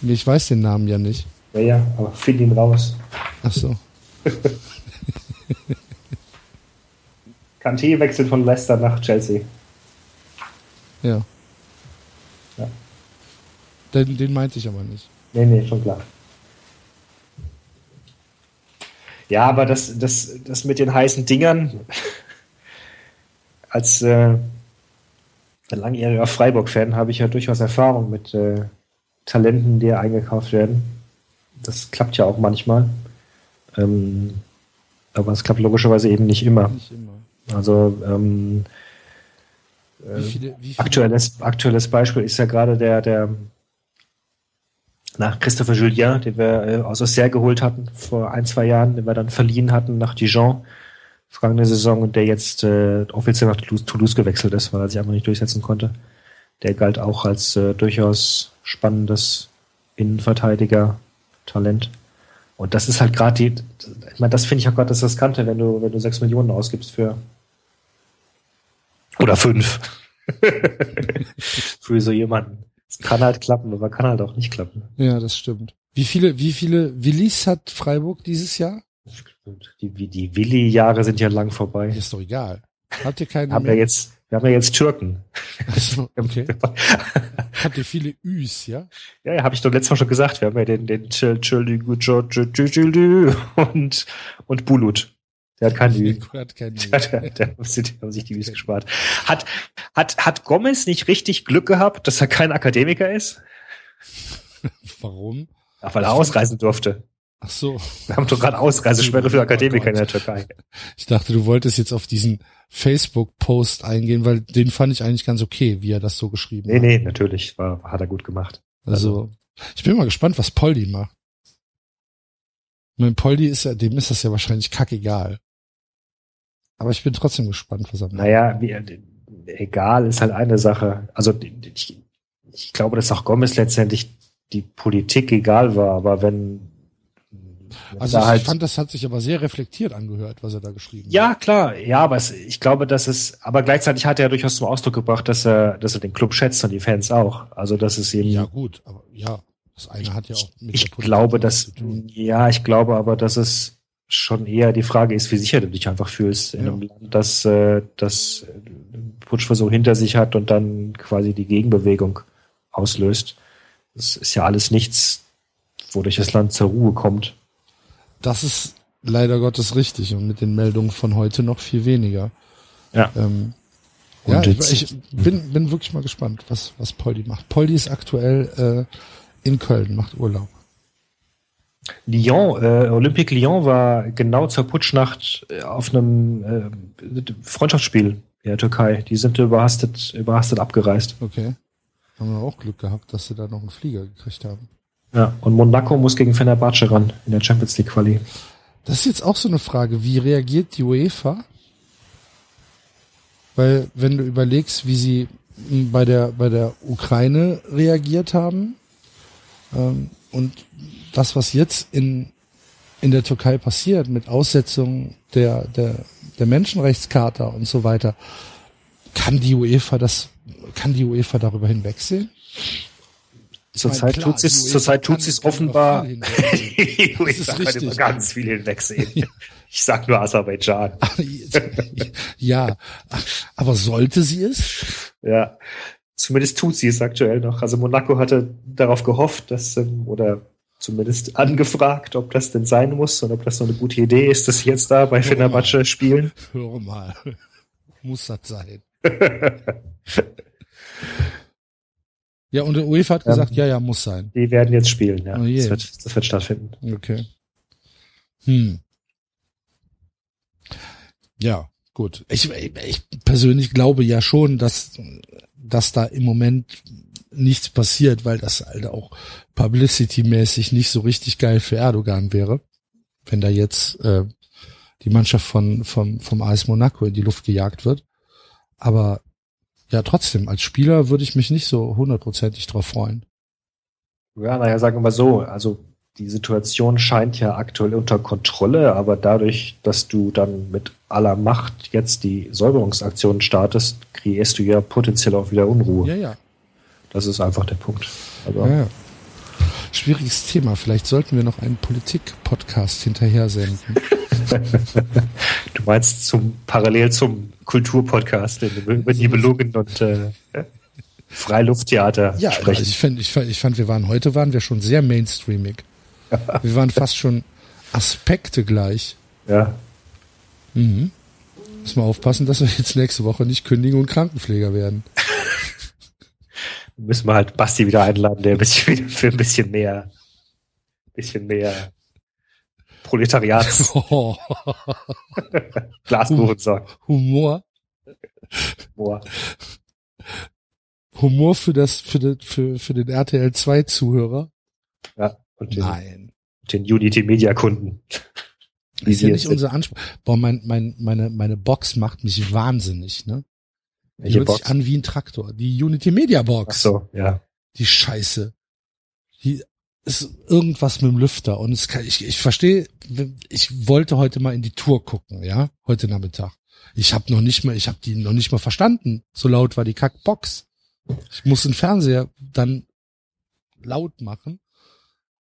nee, ich weiß den Namen ja nicht. Ja, ja, aber find ihn raus. Ach so. Kanté wechselt von Leicester nach Chelsea. Ja. ja. Den, den meinte ich aber nicht. Nee, nee, schon klar. Ja, aber das, das, das mit den heißen Dingern, als äh, langjähriger Freiburg-Fan habe ich ja durchaus Erfahrung mit äh, Talenten, die eingekauft werden. Das klappt ja auch manchmal. Ähm, aber es klappt logischerweise eben nicht immer. Nicht immer. Also ähm, wie viele, wie viele? Aktuelles, aktuelles Beispiel ist ja gerade der, der nach Christopher Julien, den wir äh, aus Auxerre geholt hatten vor ein, zwei Jahren, den wir dann verliehen hatten nach Dijon vergangene Saison und der jetzt äh, offiziell nach Toulouse, gewechselt ist, weil er sich einfach nicht durchsetzen konnte. Der galt auch als äh, durchaus spannendes Innenverteidiger-Talent. Und das ist halt gerade die, ich meine, das finde ich auch gerade das Riskante, wenn du, wenn du sechs Millionen ausgibst für Oder fünf. Für so jemanden. Es kann halt klappen, aber kann halt auch nicht klappen. Ja, das stimmt. Wie viele, wie viele Willis hat Freiburg dieses Jahr? Die, die Willi-Jahre sind ja lang vorbei. Ist doch egal. Habt ihr keine haben wir jetzt, wir haben ja jetzt Türken. Achso, okay. Ihr viele Üs, ja? Ja, ja habe ich doch letztes Mal schon gesagt. Wir haben ja den, den und, und Bulut. Der hat kein Ü. Der hat kein Ü. Der, der, der, haben sich die Üs gespart. Hat, hat, hat Gomez nicht richtig Glück gehabt, dass er kein Akademiker ist? Warum? Ach, weil er ausreisen durfte. Ach so. Wir haben doch gerade Ausreisesperre für Akademiker in der Türkei. Ich dachte, du wolltest jetzt auf diesen Facebook-Post eingehen, weil den fand ich eigentlich ganz okay, wie er das so geschrieben Nee, hat. nee, natürlich. War, hat er gut gemacht. Also, ich bin mal gespannt, was Poldi macht. Mein Poldi ist ja, dem ist das ja wahrscheinlich kackegal. Aber ich bin trotzdem gespannt, was er macht. Naja, wie, egal ist halt eine Sache. Also ich, ich glaube, dass auch Gomez letztendlich die Politik egal war, aber wenn Also ich halt, fand, das hat sich aber sehr reflektiert angehört, was er da geschrieben ja, hat. Ja, klar, ja, aber es, ich glaube, dass es, aber gleichzeitig hat er durchaus zum Ausdruck gebracht, dass er, dass er den Club schätzt und die Fans auch. Also das ist eben. Ja gut, aber ja, das eine hat ja auch mit Ich glaube, dass ja, ich glaube aber, dass es schon eher die Frage ist, wie sicher du dich einfach fühlst in ja. einem Land, das äh, das Putschversuch hinter sich hat und dann quasi die Gegenbewegung auslöst. Das ist ja alles nichts, wodurch das Land zur Ruhe kommt. Das ist leider Gottes richtig und mit den Meldungen von heute noch viel weniger. Ja. Ähm, ja, ich, ich, bin, bin wirklich mal gespannt, was, was Poldi macht. Poldi ist aktuell äh, in Köln, macht Urlaub. Lyon, äh, Olympique Lyon war genau zur Putschnacht auf einem äh, Freundschaftsspiel in der Türkei. Die sind überhastet, überhastet abgereist. Okay. Haben wir auch Glück gehabt, dass sie da noch einen Flieger gekriegt haben. Ja, und Monaco muss gegen Fenerbahce ran in der Champions League Quali. Das ist jetzt auch so eine Frage. Wie reagiert die UEFA? Weil, wenn du überlegst, wie sie bei der, bei der Ukraine reagiert haben, ähm, und das, was jetzt in, in der Türkei passiert, mit Aussetzung der, der, der Menschenrechtscharta und so weiter, kann die UEFA das, kann die UEFA darüber hinwegsehen? Zurzeit tut sie es, zurzeit tut sie es offenbar. die UEFA kann über ganz viel hinwegsehen. Ich sag nur Aserbaidschan. ja, aber sollte sie es? Ja, zumindest tut sie es aktuell noch. Also Monaco hatte darauf gehofft, dass, oder zumindest angefragt, ob das denn sein muss und ob das so eine gute Idee ist, dass sie jetzt da bei Fenerbahce spielen. Hör mal. Muss das sein. Ja, und der UEFA hat gesagt, ähm, ja, ja, muss sein. Die werden jetzt spielen, ja. Oh das, wird, das wird stattfinden. Okay. Hm. Ja, gut. Ich, ich persönlich glaube ja schon, dass, dass da im Moment nichts passiert, weil das halt auch publicity-mäßig nicht so richtig geil für Erdogan wäre, wenn da jetzt äh, die Mannschaft von vom vom AS Monaco in die Luft gejagt wird. Aber ja, trotzdem als Spieler würde ich mich nicht so hundertprozentig drauf freuen. Ja, naja, sagen wir mal so, also die Situation scheint ja aktuell unter Kontrolle, aber dadurch, dass du dann mit aller Macht jetzt die Säuberungsaktion startest, kreierst du ja potenziell auch wieder Unruhe. Ja, ja. Das ist einfach der Punkt. Aber ja, ja. Schwieriges Thema. Vielleicht sollten wir noch einen Politik-Podcast hinterher senden. du meinst zum parallel zum Kulturpodcast, über Nibelungen und äh, Freilufttheater ja, sprechen. Ich, find, ich, fand, ich fand, wir waren heute waren wir schon sehr mainstreamig. wir waren fast schon Aspekte gleich. Ja. Mhm. Müssen wir aufpassen, dass wir jetzt nächste Woche nicht kündigen und Krankenpfleger werden müssen wir halt Basti wieder einladen, der ein bisschen für ein bisschen mehr, bisschen mehr Proletariats oh. Glaskuchen sorgt. Humor. Humor. Humor für das, für den, für, für den RTL 2 Zuhörer. Ja. Und den, Nein. Den Unity Media Kunden. Das ist ja nicht unser Anspruch. Boah, mein, mein, meine, meine Box macht mich wahnsinnig, ne? Die hört sich an wie ein Traktor. Die Unity Media Box. Ach so, ja. Die Scheiße. Die ist irgendwas mit dem Lüfter und es kann, ich, ich verstehe, ich wollte heute mal in die Tour gucken, ja, heute Nachmittag. Ich habe noch nicht mal, ich habe die noch nicht mal verstanden. So laut war die Kackbox. Ich muss den Fernseher dann laut machen.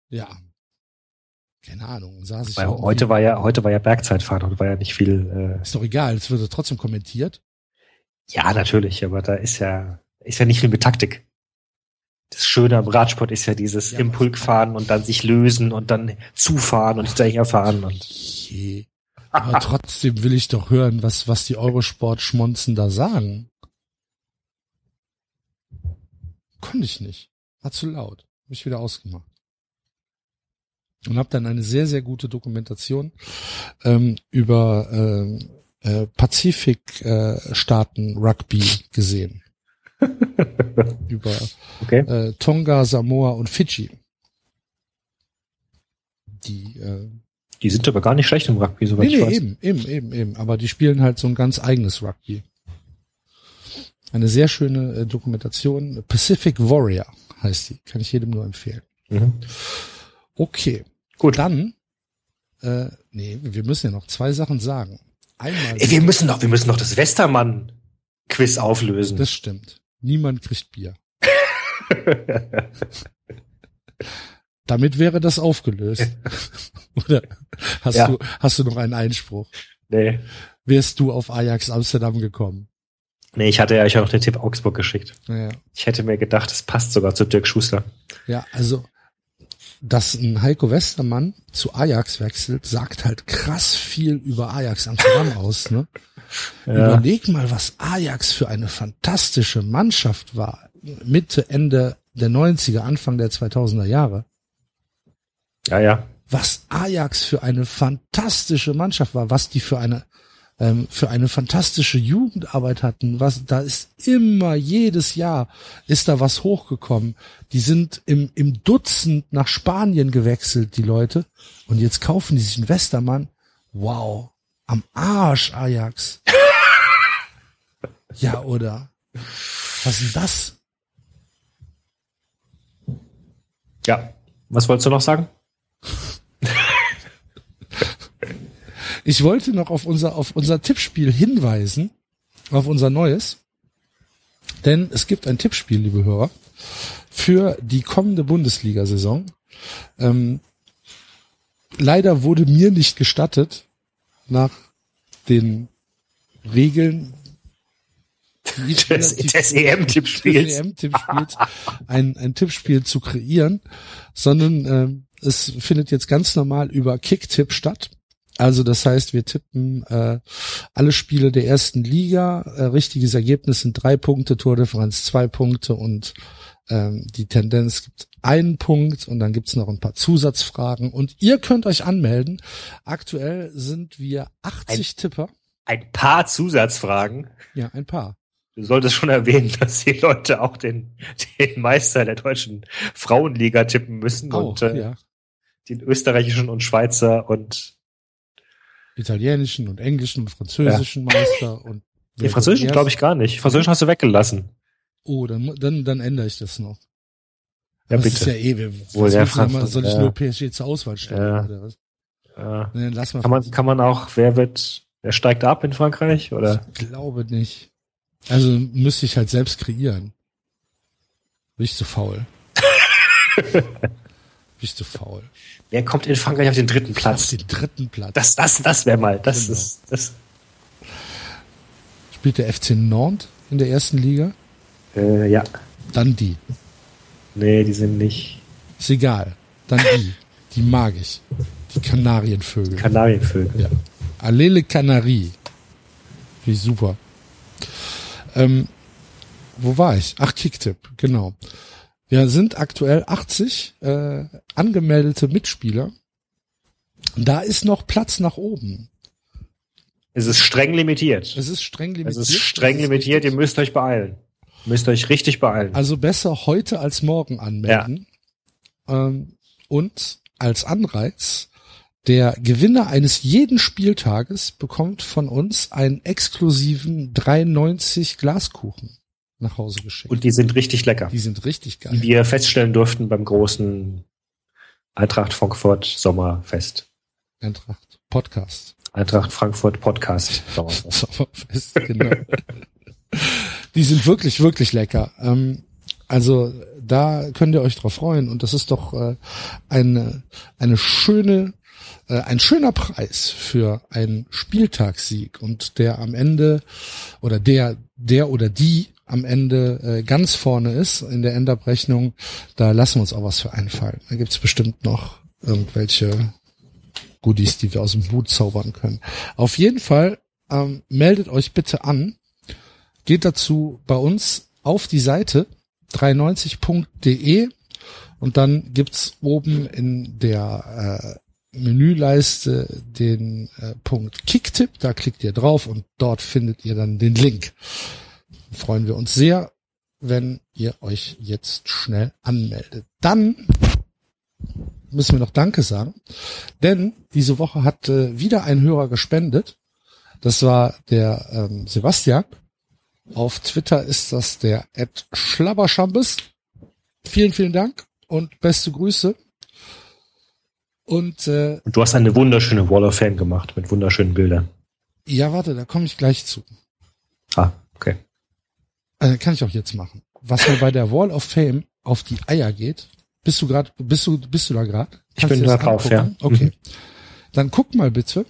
Ja. Keine Ahnung, saß ich. Weil heute war ja, heute war ja Bergzeitfahren und war ja nicht viel. Äh ist doch egal, es wird trotzdem kommentiert. Ja, natürlich, aber da ist ja, ist ja nicht viel mit Taktik. Das Schöne am Radsport ist ja dieses ja, Impulkfahren und dann sich lösen und dann zufahren und hinterherfahren und. Je. Aber trotzdem will ich doch hören, was, was die Eurosport-Schmonzen da sagen. Konnte ich nicht. War zu laut. Hab ich wieder ausgemacht. Und habe dann eine sehr, sehr gute Dokumentation ähm, über äh, äh, Pazifikstaaten äh, Rugby gesehen. Über okay. äh, Tonga, Samoa und Fidschi. Die äh, die sind aber gar nicht schlecht im Rugby, soweit nee, ich nee, weiß. Eben, eben, eben, eben. Aber die spielen halt so ein ganz eigenes Rugby. Eine sehr schöne äh, Dokumentation. Pacific Warrior heißt die. Kann ich jedem nur empfehlen. Mhm. Okay. Gut. Dann, äh, nee, wir müssen ja noch zwei Sachen sagen. Einmal. Ey, wir müssen noch, wir müssen noch das Westermann-Quiz auflösen. Das stimmt. Niemand kriegt Bier. Damit wäre das aufgelöst. Oder hast ja. du, hast du noch einen Einspruch? Nee. Wärst du auf Ajax Amsterdam gekommen? Nee, ich hatte ja euch auch den Tipp Augsburg geschickt. Ja. Ich hätte mir gedacht, es passt sogar zu Dirk Schuster. Ja, also, dass ein Heiko Westermann zu Ajax wechselt, sagt halt krass viel über Ajax Amsterdam aus, ne? Ja. Überleg mal, was Ajax für eine fantastische Mannschaft war. Mitte, Ende der 90er, Anfang der 2000er Jahre. Ja, ja. Was Ajax für eine fantastische Mannschaft war, was die für eine ähm, für eine fantastische Jugendarbeit hatten, was da ist immer jedes Jahr ist da was hochgekommen. Die sind im im Dutzend nach Spanien gewechselt, die Leute, und jetzt kaufen die sich einen Westermann. Wow, am Arsch Ajax. ja, oder? Was ist denn das? Ja, was wolltest du noch sagen? Ich wollte noch auf unser, auf unser Tippspiel hinweisen, auf unser neues. Denn es gibt ein Tippspiel, liebe Hörer, für die kommende Bundesliga-Saison. Ähm, leider wurde mir nicht gestattet, nach den Regeln des, des EM-Tippspiels EM ein, ein Tippspiel zu kreieren, sondern äh, es findet jetzt ganz normal über Kicktipp statt. Also das heißt, wir tippen äh, alle Spiele der ersten Liga. Äh, richtiges Ergebnis sind drei Punkte, Tordifferenz zwei Punkte und ähm, die Tendenz gibt einen Punkt und dann gibt's noch ein paar Zusatzfragen und ihr könnt euch anmelden. Aktuell sind wir 80 ein, Tipper. Ein paar Zusatzfragen? Ja, ein paar. Du solltest schon erwähnen, dass die Leute auch den, den Meister der deutschen Frauenliga tippen müssen oh, und äh, ja. den österreichischen und Schweizer und italienischen und englischen und französischen ja. Meister und die französischen glaube ich gar nicht. Französischen hast du weggelassen. Oh, dann, dann, dann ändere ich das noch. Ja, das bitte. ist ja eh, wir, Wohl der Franz mal, soll ich ja. nur PSG zur Auswahl stellen ja. oder was? Ja. Nee, lass mal kann man, kann man auch, wer wird, wer steigt ab in Frankreich, oder? Ich glaube nicht. Also müsste ich halt selbst kreieren. Bin ich zu faul. Ich zu faul. Wer kommt in Frankreich auf den dritten Platz? Auf den dritten Platz. Das, das, das wäre mal, das genau. ist, das. Spielt der FC Nantes in der ersten Liga? Äh, ja. Dann die. Nee, die sind nicht. Ist egal. Dann die. Die mag ich. Die Kanarienvögel. Kanarienvögel. Ja. Allele Canarie. Wie super. Ähm, wo war ich? Ach, Kicktipp, genau. Wir sind aktuell 80 äh, angemeldete Mitspieler. Da ist noch Platz nach oben. Es ist streng limitiert. Es ist streng limitiert. Es ist streng limitiert, ihr müsst euch beeilen. Müsst euch richtig beeilen. Also besser heute als morgen anmelden. Ja. Ähm, und als Anreiz, der Gewinner eines jeden Spieltages bekommt von uns einen exklusiven 93 Glaskuchen nach Hause geschickt. Und die sind richtig lecker. Die sind richtig geil. Wie wir feststellen durften beim großen Eintracht Frankfurt Sommerfest. Eintracht Podcast. Eintracht Frankfurt Podcast. Sommerfest, genau. Die sind wirklich, wirklich lecker. Ähm, also da könnt ihr euch drauf freuen und das ist doch äh, eine, eine schöne, äh, ein schöner Preis für einen Spieltagssieg und der am Ende oder der, der oder die am Ende äh, ganz vorne ist in der Endabrechnung, da lassen wir uns auch was für einfallen. Da gibt's bestimmt noch irgendwelche Goodies, die wir aus dem Hut zaubern können. Auf jeden Fall ähm, meldet euch bitte an. Geht dazu bei uns auf die Seite 93.de und dann gibt's oben in der äh, Menüleiste den äh, Punkt Kicktipp. Da klickt ihr drauf und dort findet ihr dann den Link. Freuen wir uns sehr, wenn ihr euch jetzt schnell anmeldet. Dann müssen wir noch Danke sagen, denn diese Woche hat äh, wieder ein Hörer gespendet. Das war der ähm, Sebastian. Auf Twitter ist das der Ed Schlabberschambes. Vielen, vielen Dank und beste Grüße. Und, äh, und du hast eine wunderschöne Wall of Fame gemacht mit wunderschönen Bildern. Ja, warte, da komme ich gleich zu. Ah, okay. Also kann ich auch jetzt machen. Was mir bei der Wall of Fame auf die Eier geht, bist du gerade, bist du, bist du da gerade? Ich bin da drauf, ja. Okay. Mhm. Dann guck mal bitte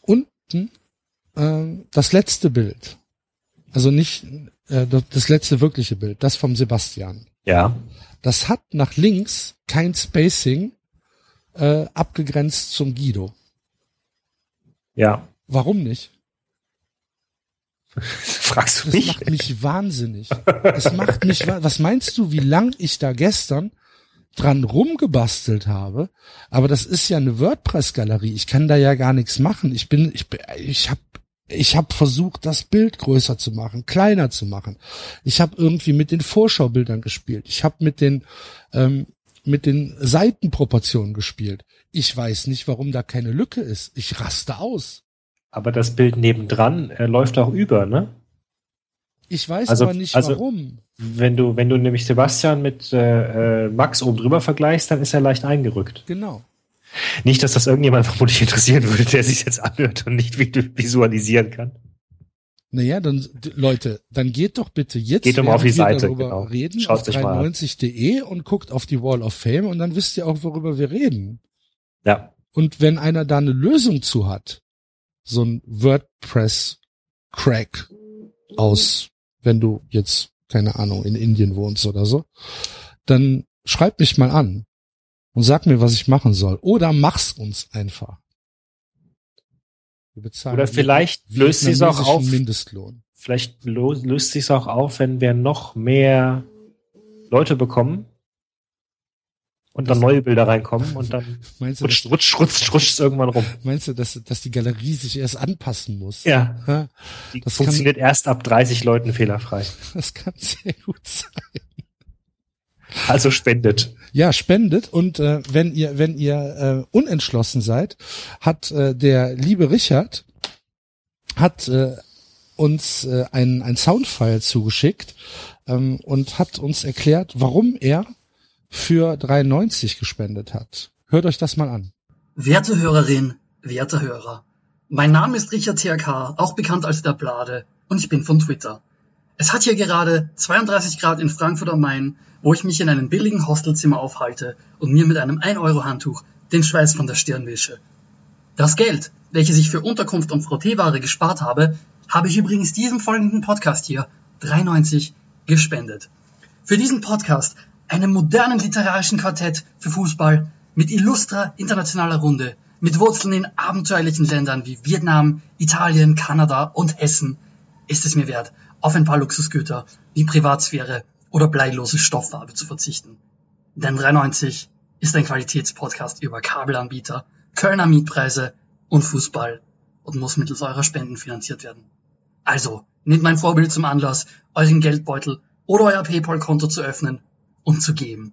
unten äh, das letzte Bild. Also nicht äh, das letzte wirkliche Bild, das vom Sebastian. Ja. Das hat nach links kein Spacing äh, abgegrenzt zum Guido. Ja. Warum nicht? Fragst du das mich? Das macht mich wahnsinnig. Es macht mich, was meinst du, wie lang ich da gestern dran rumgebastelt habe? Aber das ist ja eine WordPress-Galerie. Ich kann da ja gar nichts machen. Ich bin, ich, ich habe ich habe versucht, das Bild größer zu machen, kleiner zu machen. Ich habe irgendwie mit den Vorschaubildern gespielt. Ich habe mit den ähm, mit den Seitenproportionen gespielt. Ich weiß nicht, warum da keine Lücke ist. Ich raste aus. Aber das Bild nebendran äh, läuft auch über, ne? Ich weiß also, aber nicht also, warum. Wenn du, wenn du nämlich Sebastian mit äh, äh, Max oben drüber vergleichst, dann ist er leicht eingerückt. Genau. Nicht, dass das irgendjemand vermutlich interessieren würde, der sich jetzt anhört und nicht visualisieren kann. Naja, dann, Leute, dann geht doch bitte jetzt geht um auf die Seite, darüber genau. reden Schaut auf 93.de und guckt auf die Wall of Fame und dann wisst ihr auch, worüber wir reden. Ja. Und wenn einer da eine Lösung zu hat, so ein WordPress-Crack aus, wenn du jetzt, keine Ahnung, in Indien wohnst oder so, dann schreib mich mal an und sag mir, was ich machen soll. Oder mach's uns einfach. Wir bezahlen oder vielleicht löst sich auch auf. Mindestlohn. Vielleicht löst sich auch auf, wenn wir noch mehr Leute bekommen, und dann neue Bilder reinkommen und dann meinst du, rutscht, das, rutscht, rutscht, rutscht es irgendwann rum. Meinst du, dass, dass die Galerie sich erst anpassen muss? Ja. ja? Das funktioniert kann, erst ab 30 Leuten fehlerfrei. Das kann sehr gut sein. Also spendet. Ja, spendet und äh, wenn ihr wenn ihr äh, unentschlossen seid, hat äh, der liebe Richard hat äh, uns äh, ein ein Soundfile zugeschickt ähm, und hat uns erklärt, warum er für 93 gespendet hat. Hört euch das mal an. Werte Hörerin, werte Hörer. Mein Name ist Richard TRK, auch bekannt als der Blade, und ich bin von Twitter. Es hat hier gerade 32 Grad in Frankfurt am Main, wo ich mich in einem billigen Hostelzimmer aufhalte und mir mit einem 1-Euro-Handtuch den Schweiß von der Stirn wische. Das Geld, welches ich für Unterkunft und Frotteware gespart habe, habe ich übrigens diesem folgenden Podcast hier, 93, gespendet. Für diesen Podcast einem modernen literarischen Quartett für Fußball mit illustrer internationaler Runde, mit Wurzeln in abenteuerlichen Ländern wie Vietnam, Italien, Kanada und Hessen, ist es mir wert, auf ein paar Luxusgüter wie Privatsphäre oder bleilose Stofffarbe zu verzichten. Denn 93 ist ein Qualitätspodcast über Kabelanbieter, Kölner Mietpreise und Fußball und muss mittels eurer Spenden finanziert werden. Also, nehmt mein Vorbild zum Anlass, euren Geldbeutel oder euer PayPal-Konto zu öffnen und zu geben.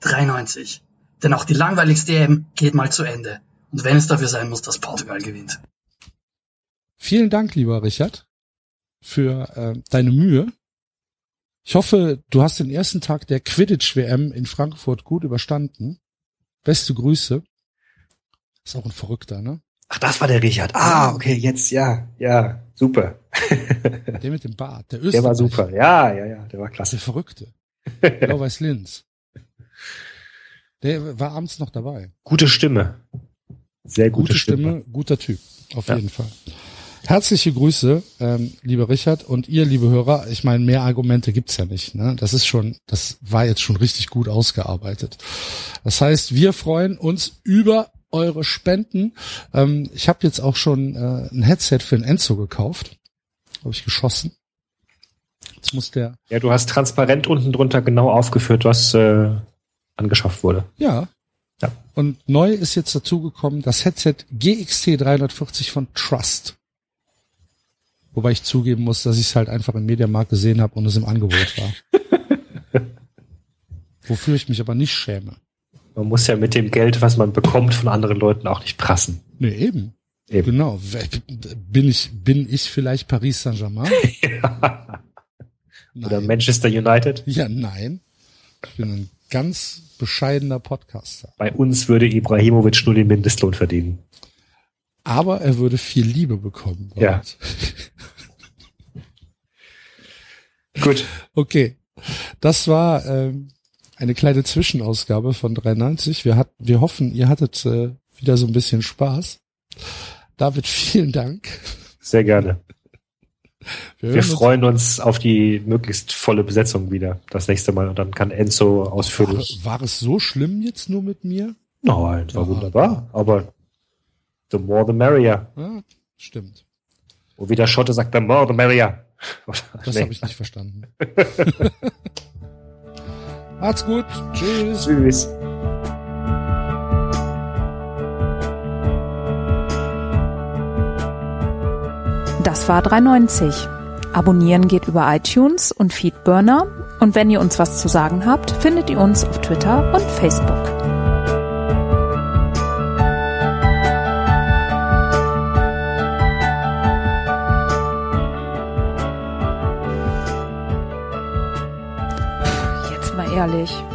93. Denn auch die langweiligste EM geht mal zu Ende. Und wenn es dafür sein muss, dass Portugal gewinnt. Vielen Dank, lieber Richard, für äh, deine Mühe. Ich hoffe, du hast den ersten Tag der Quidditch-WM in Frankfurt gut überstanden. Beste Grüße. Ist auch ein Verrückter, ne? Ach, das war der Richard. Ah, okay, jetzt, ja, ja, super. Der mit dem Bart, der Der Österreicher. war super. Ja, ja, ja, der war klasse. Der Verrückte. Blau-Weiß Linz. Der war abends noch dabei. Gute Stimme. Sehr gute, Gute Stimme, guter Typ. Auf Ja. jeden Fall. Herzliche Grüße, ähm, lieber Richard und ihr, liebe Hörer. Ich meine, mehr Argumente gibt's ja nicht. Ne? Das ist schon, das war jetzt schon richtig gut ausgearbeitet. Das heißt, wir freuen uns über eure Spenden. Ähm, ich habe jetzt auch schon äh, ein Headset für den Enzo gekauft. Habe ich geschossen. Jetzt muss der, Ja, du hast transparent unten drunter genau aufgeführt, was äh, angeschafft wurde. ja. Ja. Und neu ist jetzt dazugekommen das Headset GXT 340 von Trust. Wobei ich zugeben muss, dass ich es halt einfach im Mediamarkt gesehen habe und es im Angebot war. Wofür ich mich aber nicht schäme. Man muss ja mit dem Geld, was man bekommt, von anderen Leuten auch nicht prassen. Nee, eben. Eben. Genau. Bin ich, bin ich vielleicht Paris Saint-Germain? Oder Nein. Manchester United. Ja, nein. Ich bin ein ganz bescheidener Podcaster. Bei uns würde Ibrahimovic nur den Mindestlohn verdienen. Aber er würde viel Liebe bekommen. Ja. Gut. Okay. Das war ähm, eine kleine Zwischenausgabe von 93. Wir, hat, wir hoffen, ihr hattet äh, wieder so ein bisschen Spaß. David, vielen Dank. Sehr gerne. Wir, Wir hören uns- freuen uns auf die möglichst volle Besetzung wieder das nächste Mal und dann kann Enzo War, ausführlich. war es so schlimm jetzt nur mit mir? Nein, war Ja. wunderbar. Aber the more the merrier. Ja, stimmt. Und wie der Schotte sagt, the more the merrier. Das Nee. habe ich nicht verstanden. Macht's gut. Tschüss. Tschüss. Das war 390. Abonnieren geht über iTunes und Feedburner. Und wenn ihr uns was zu sagen habt, findet ihr uns auf Twitter und Facebook. Jetzt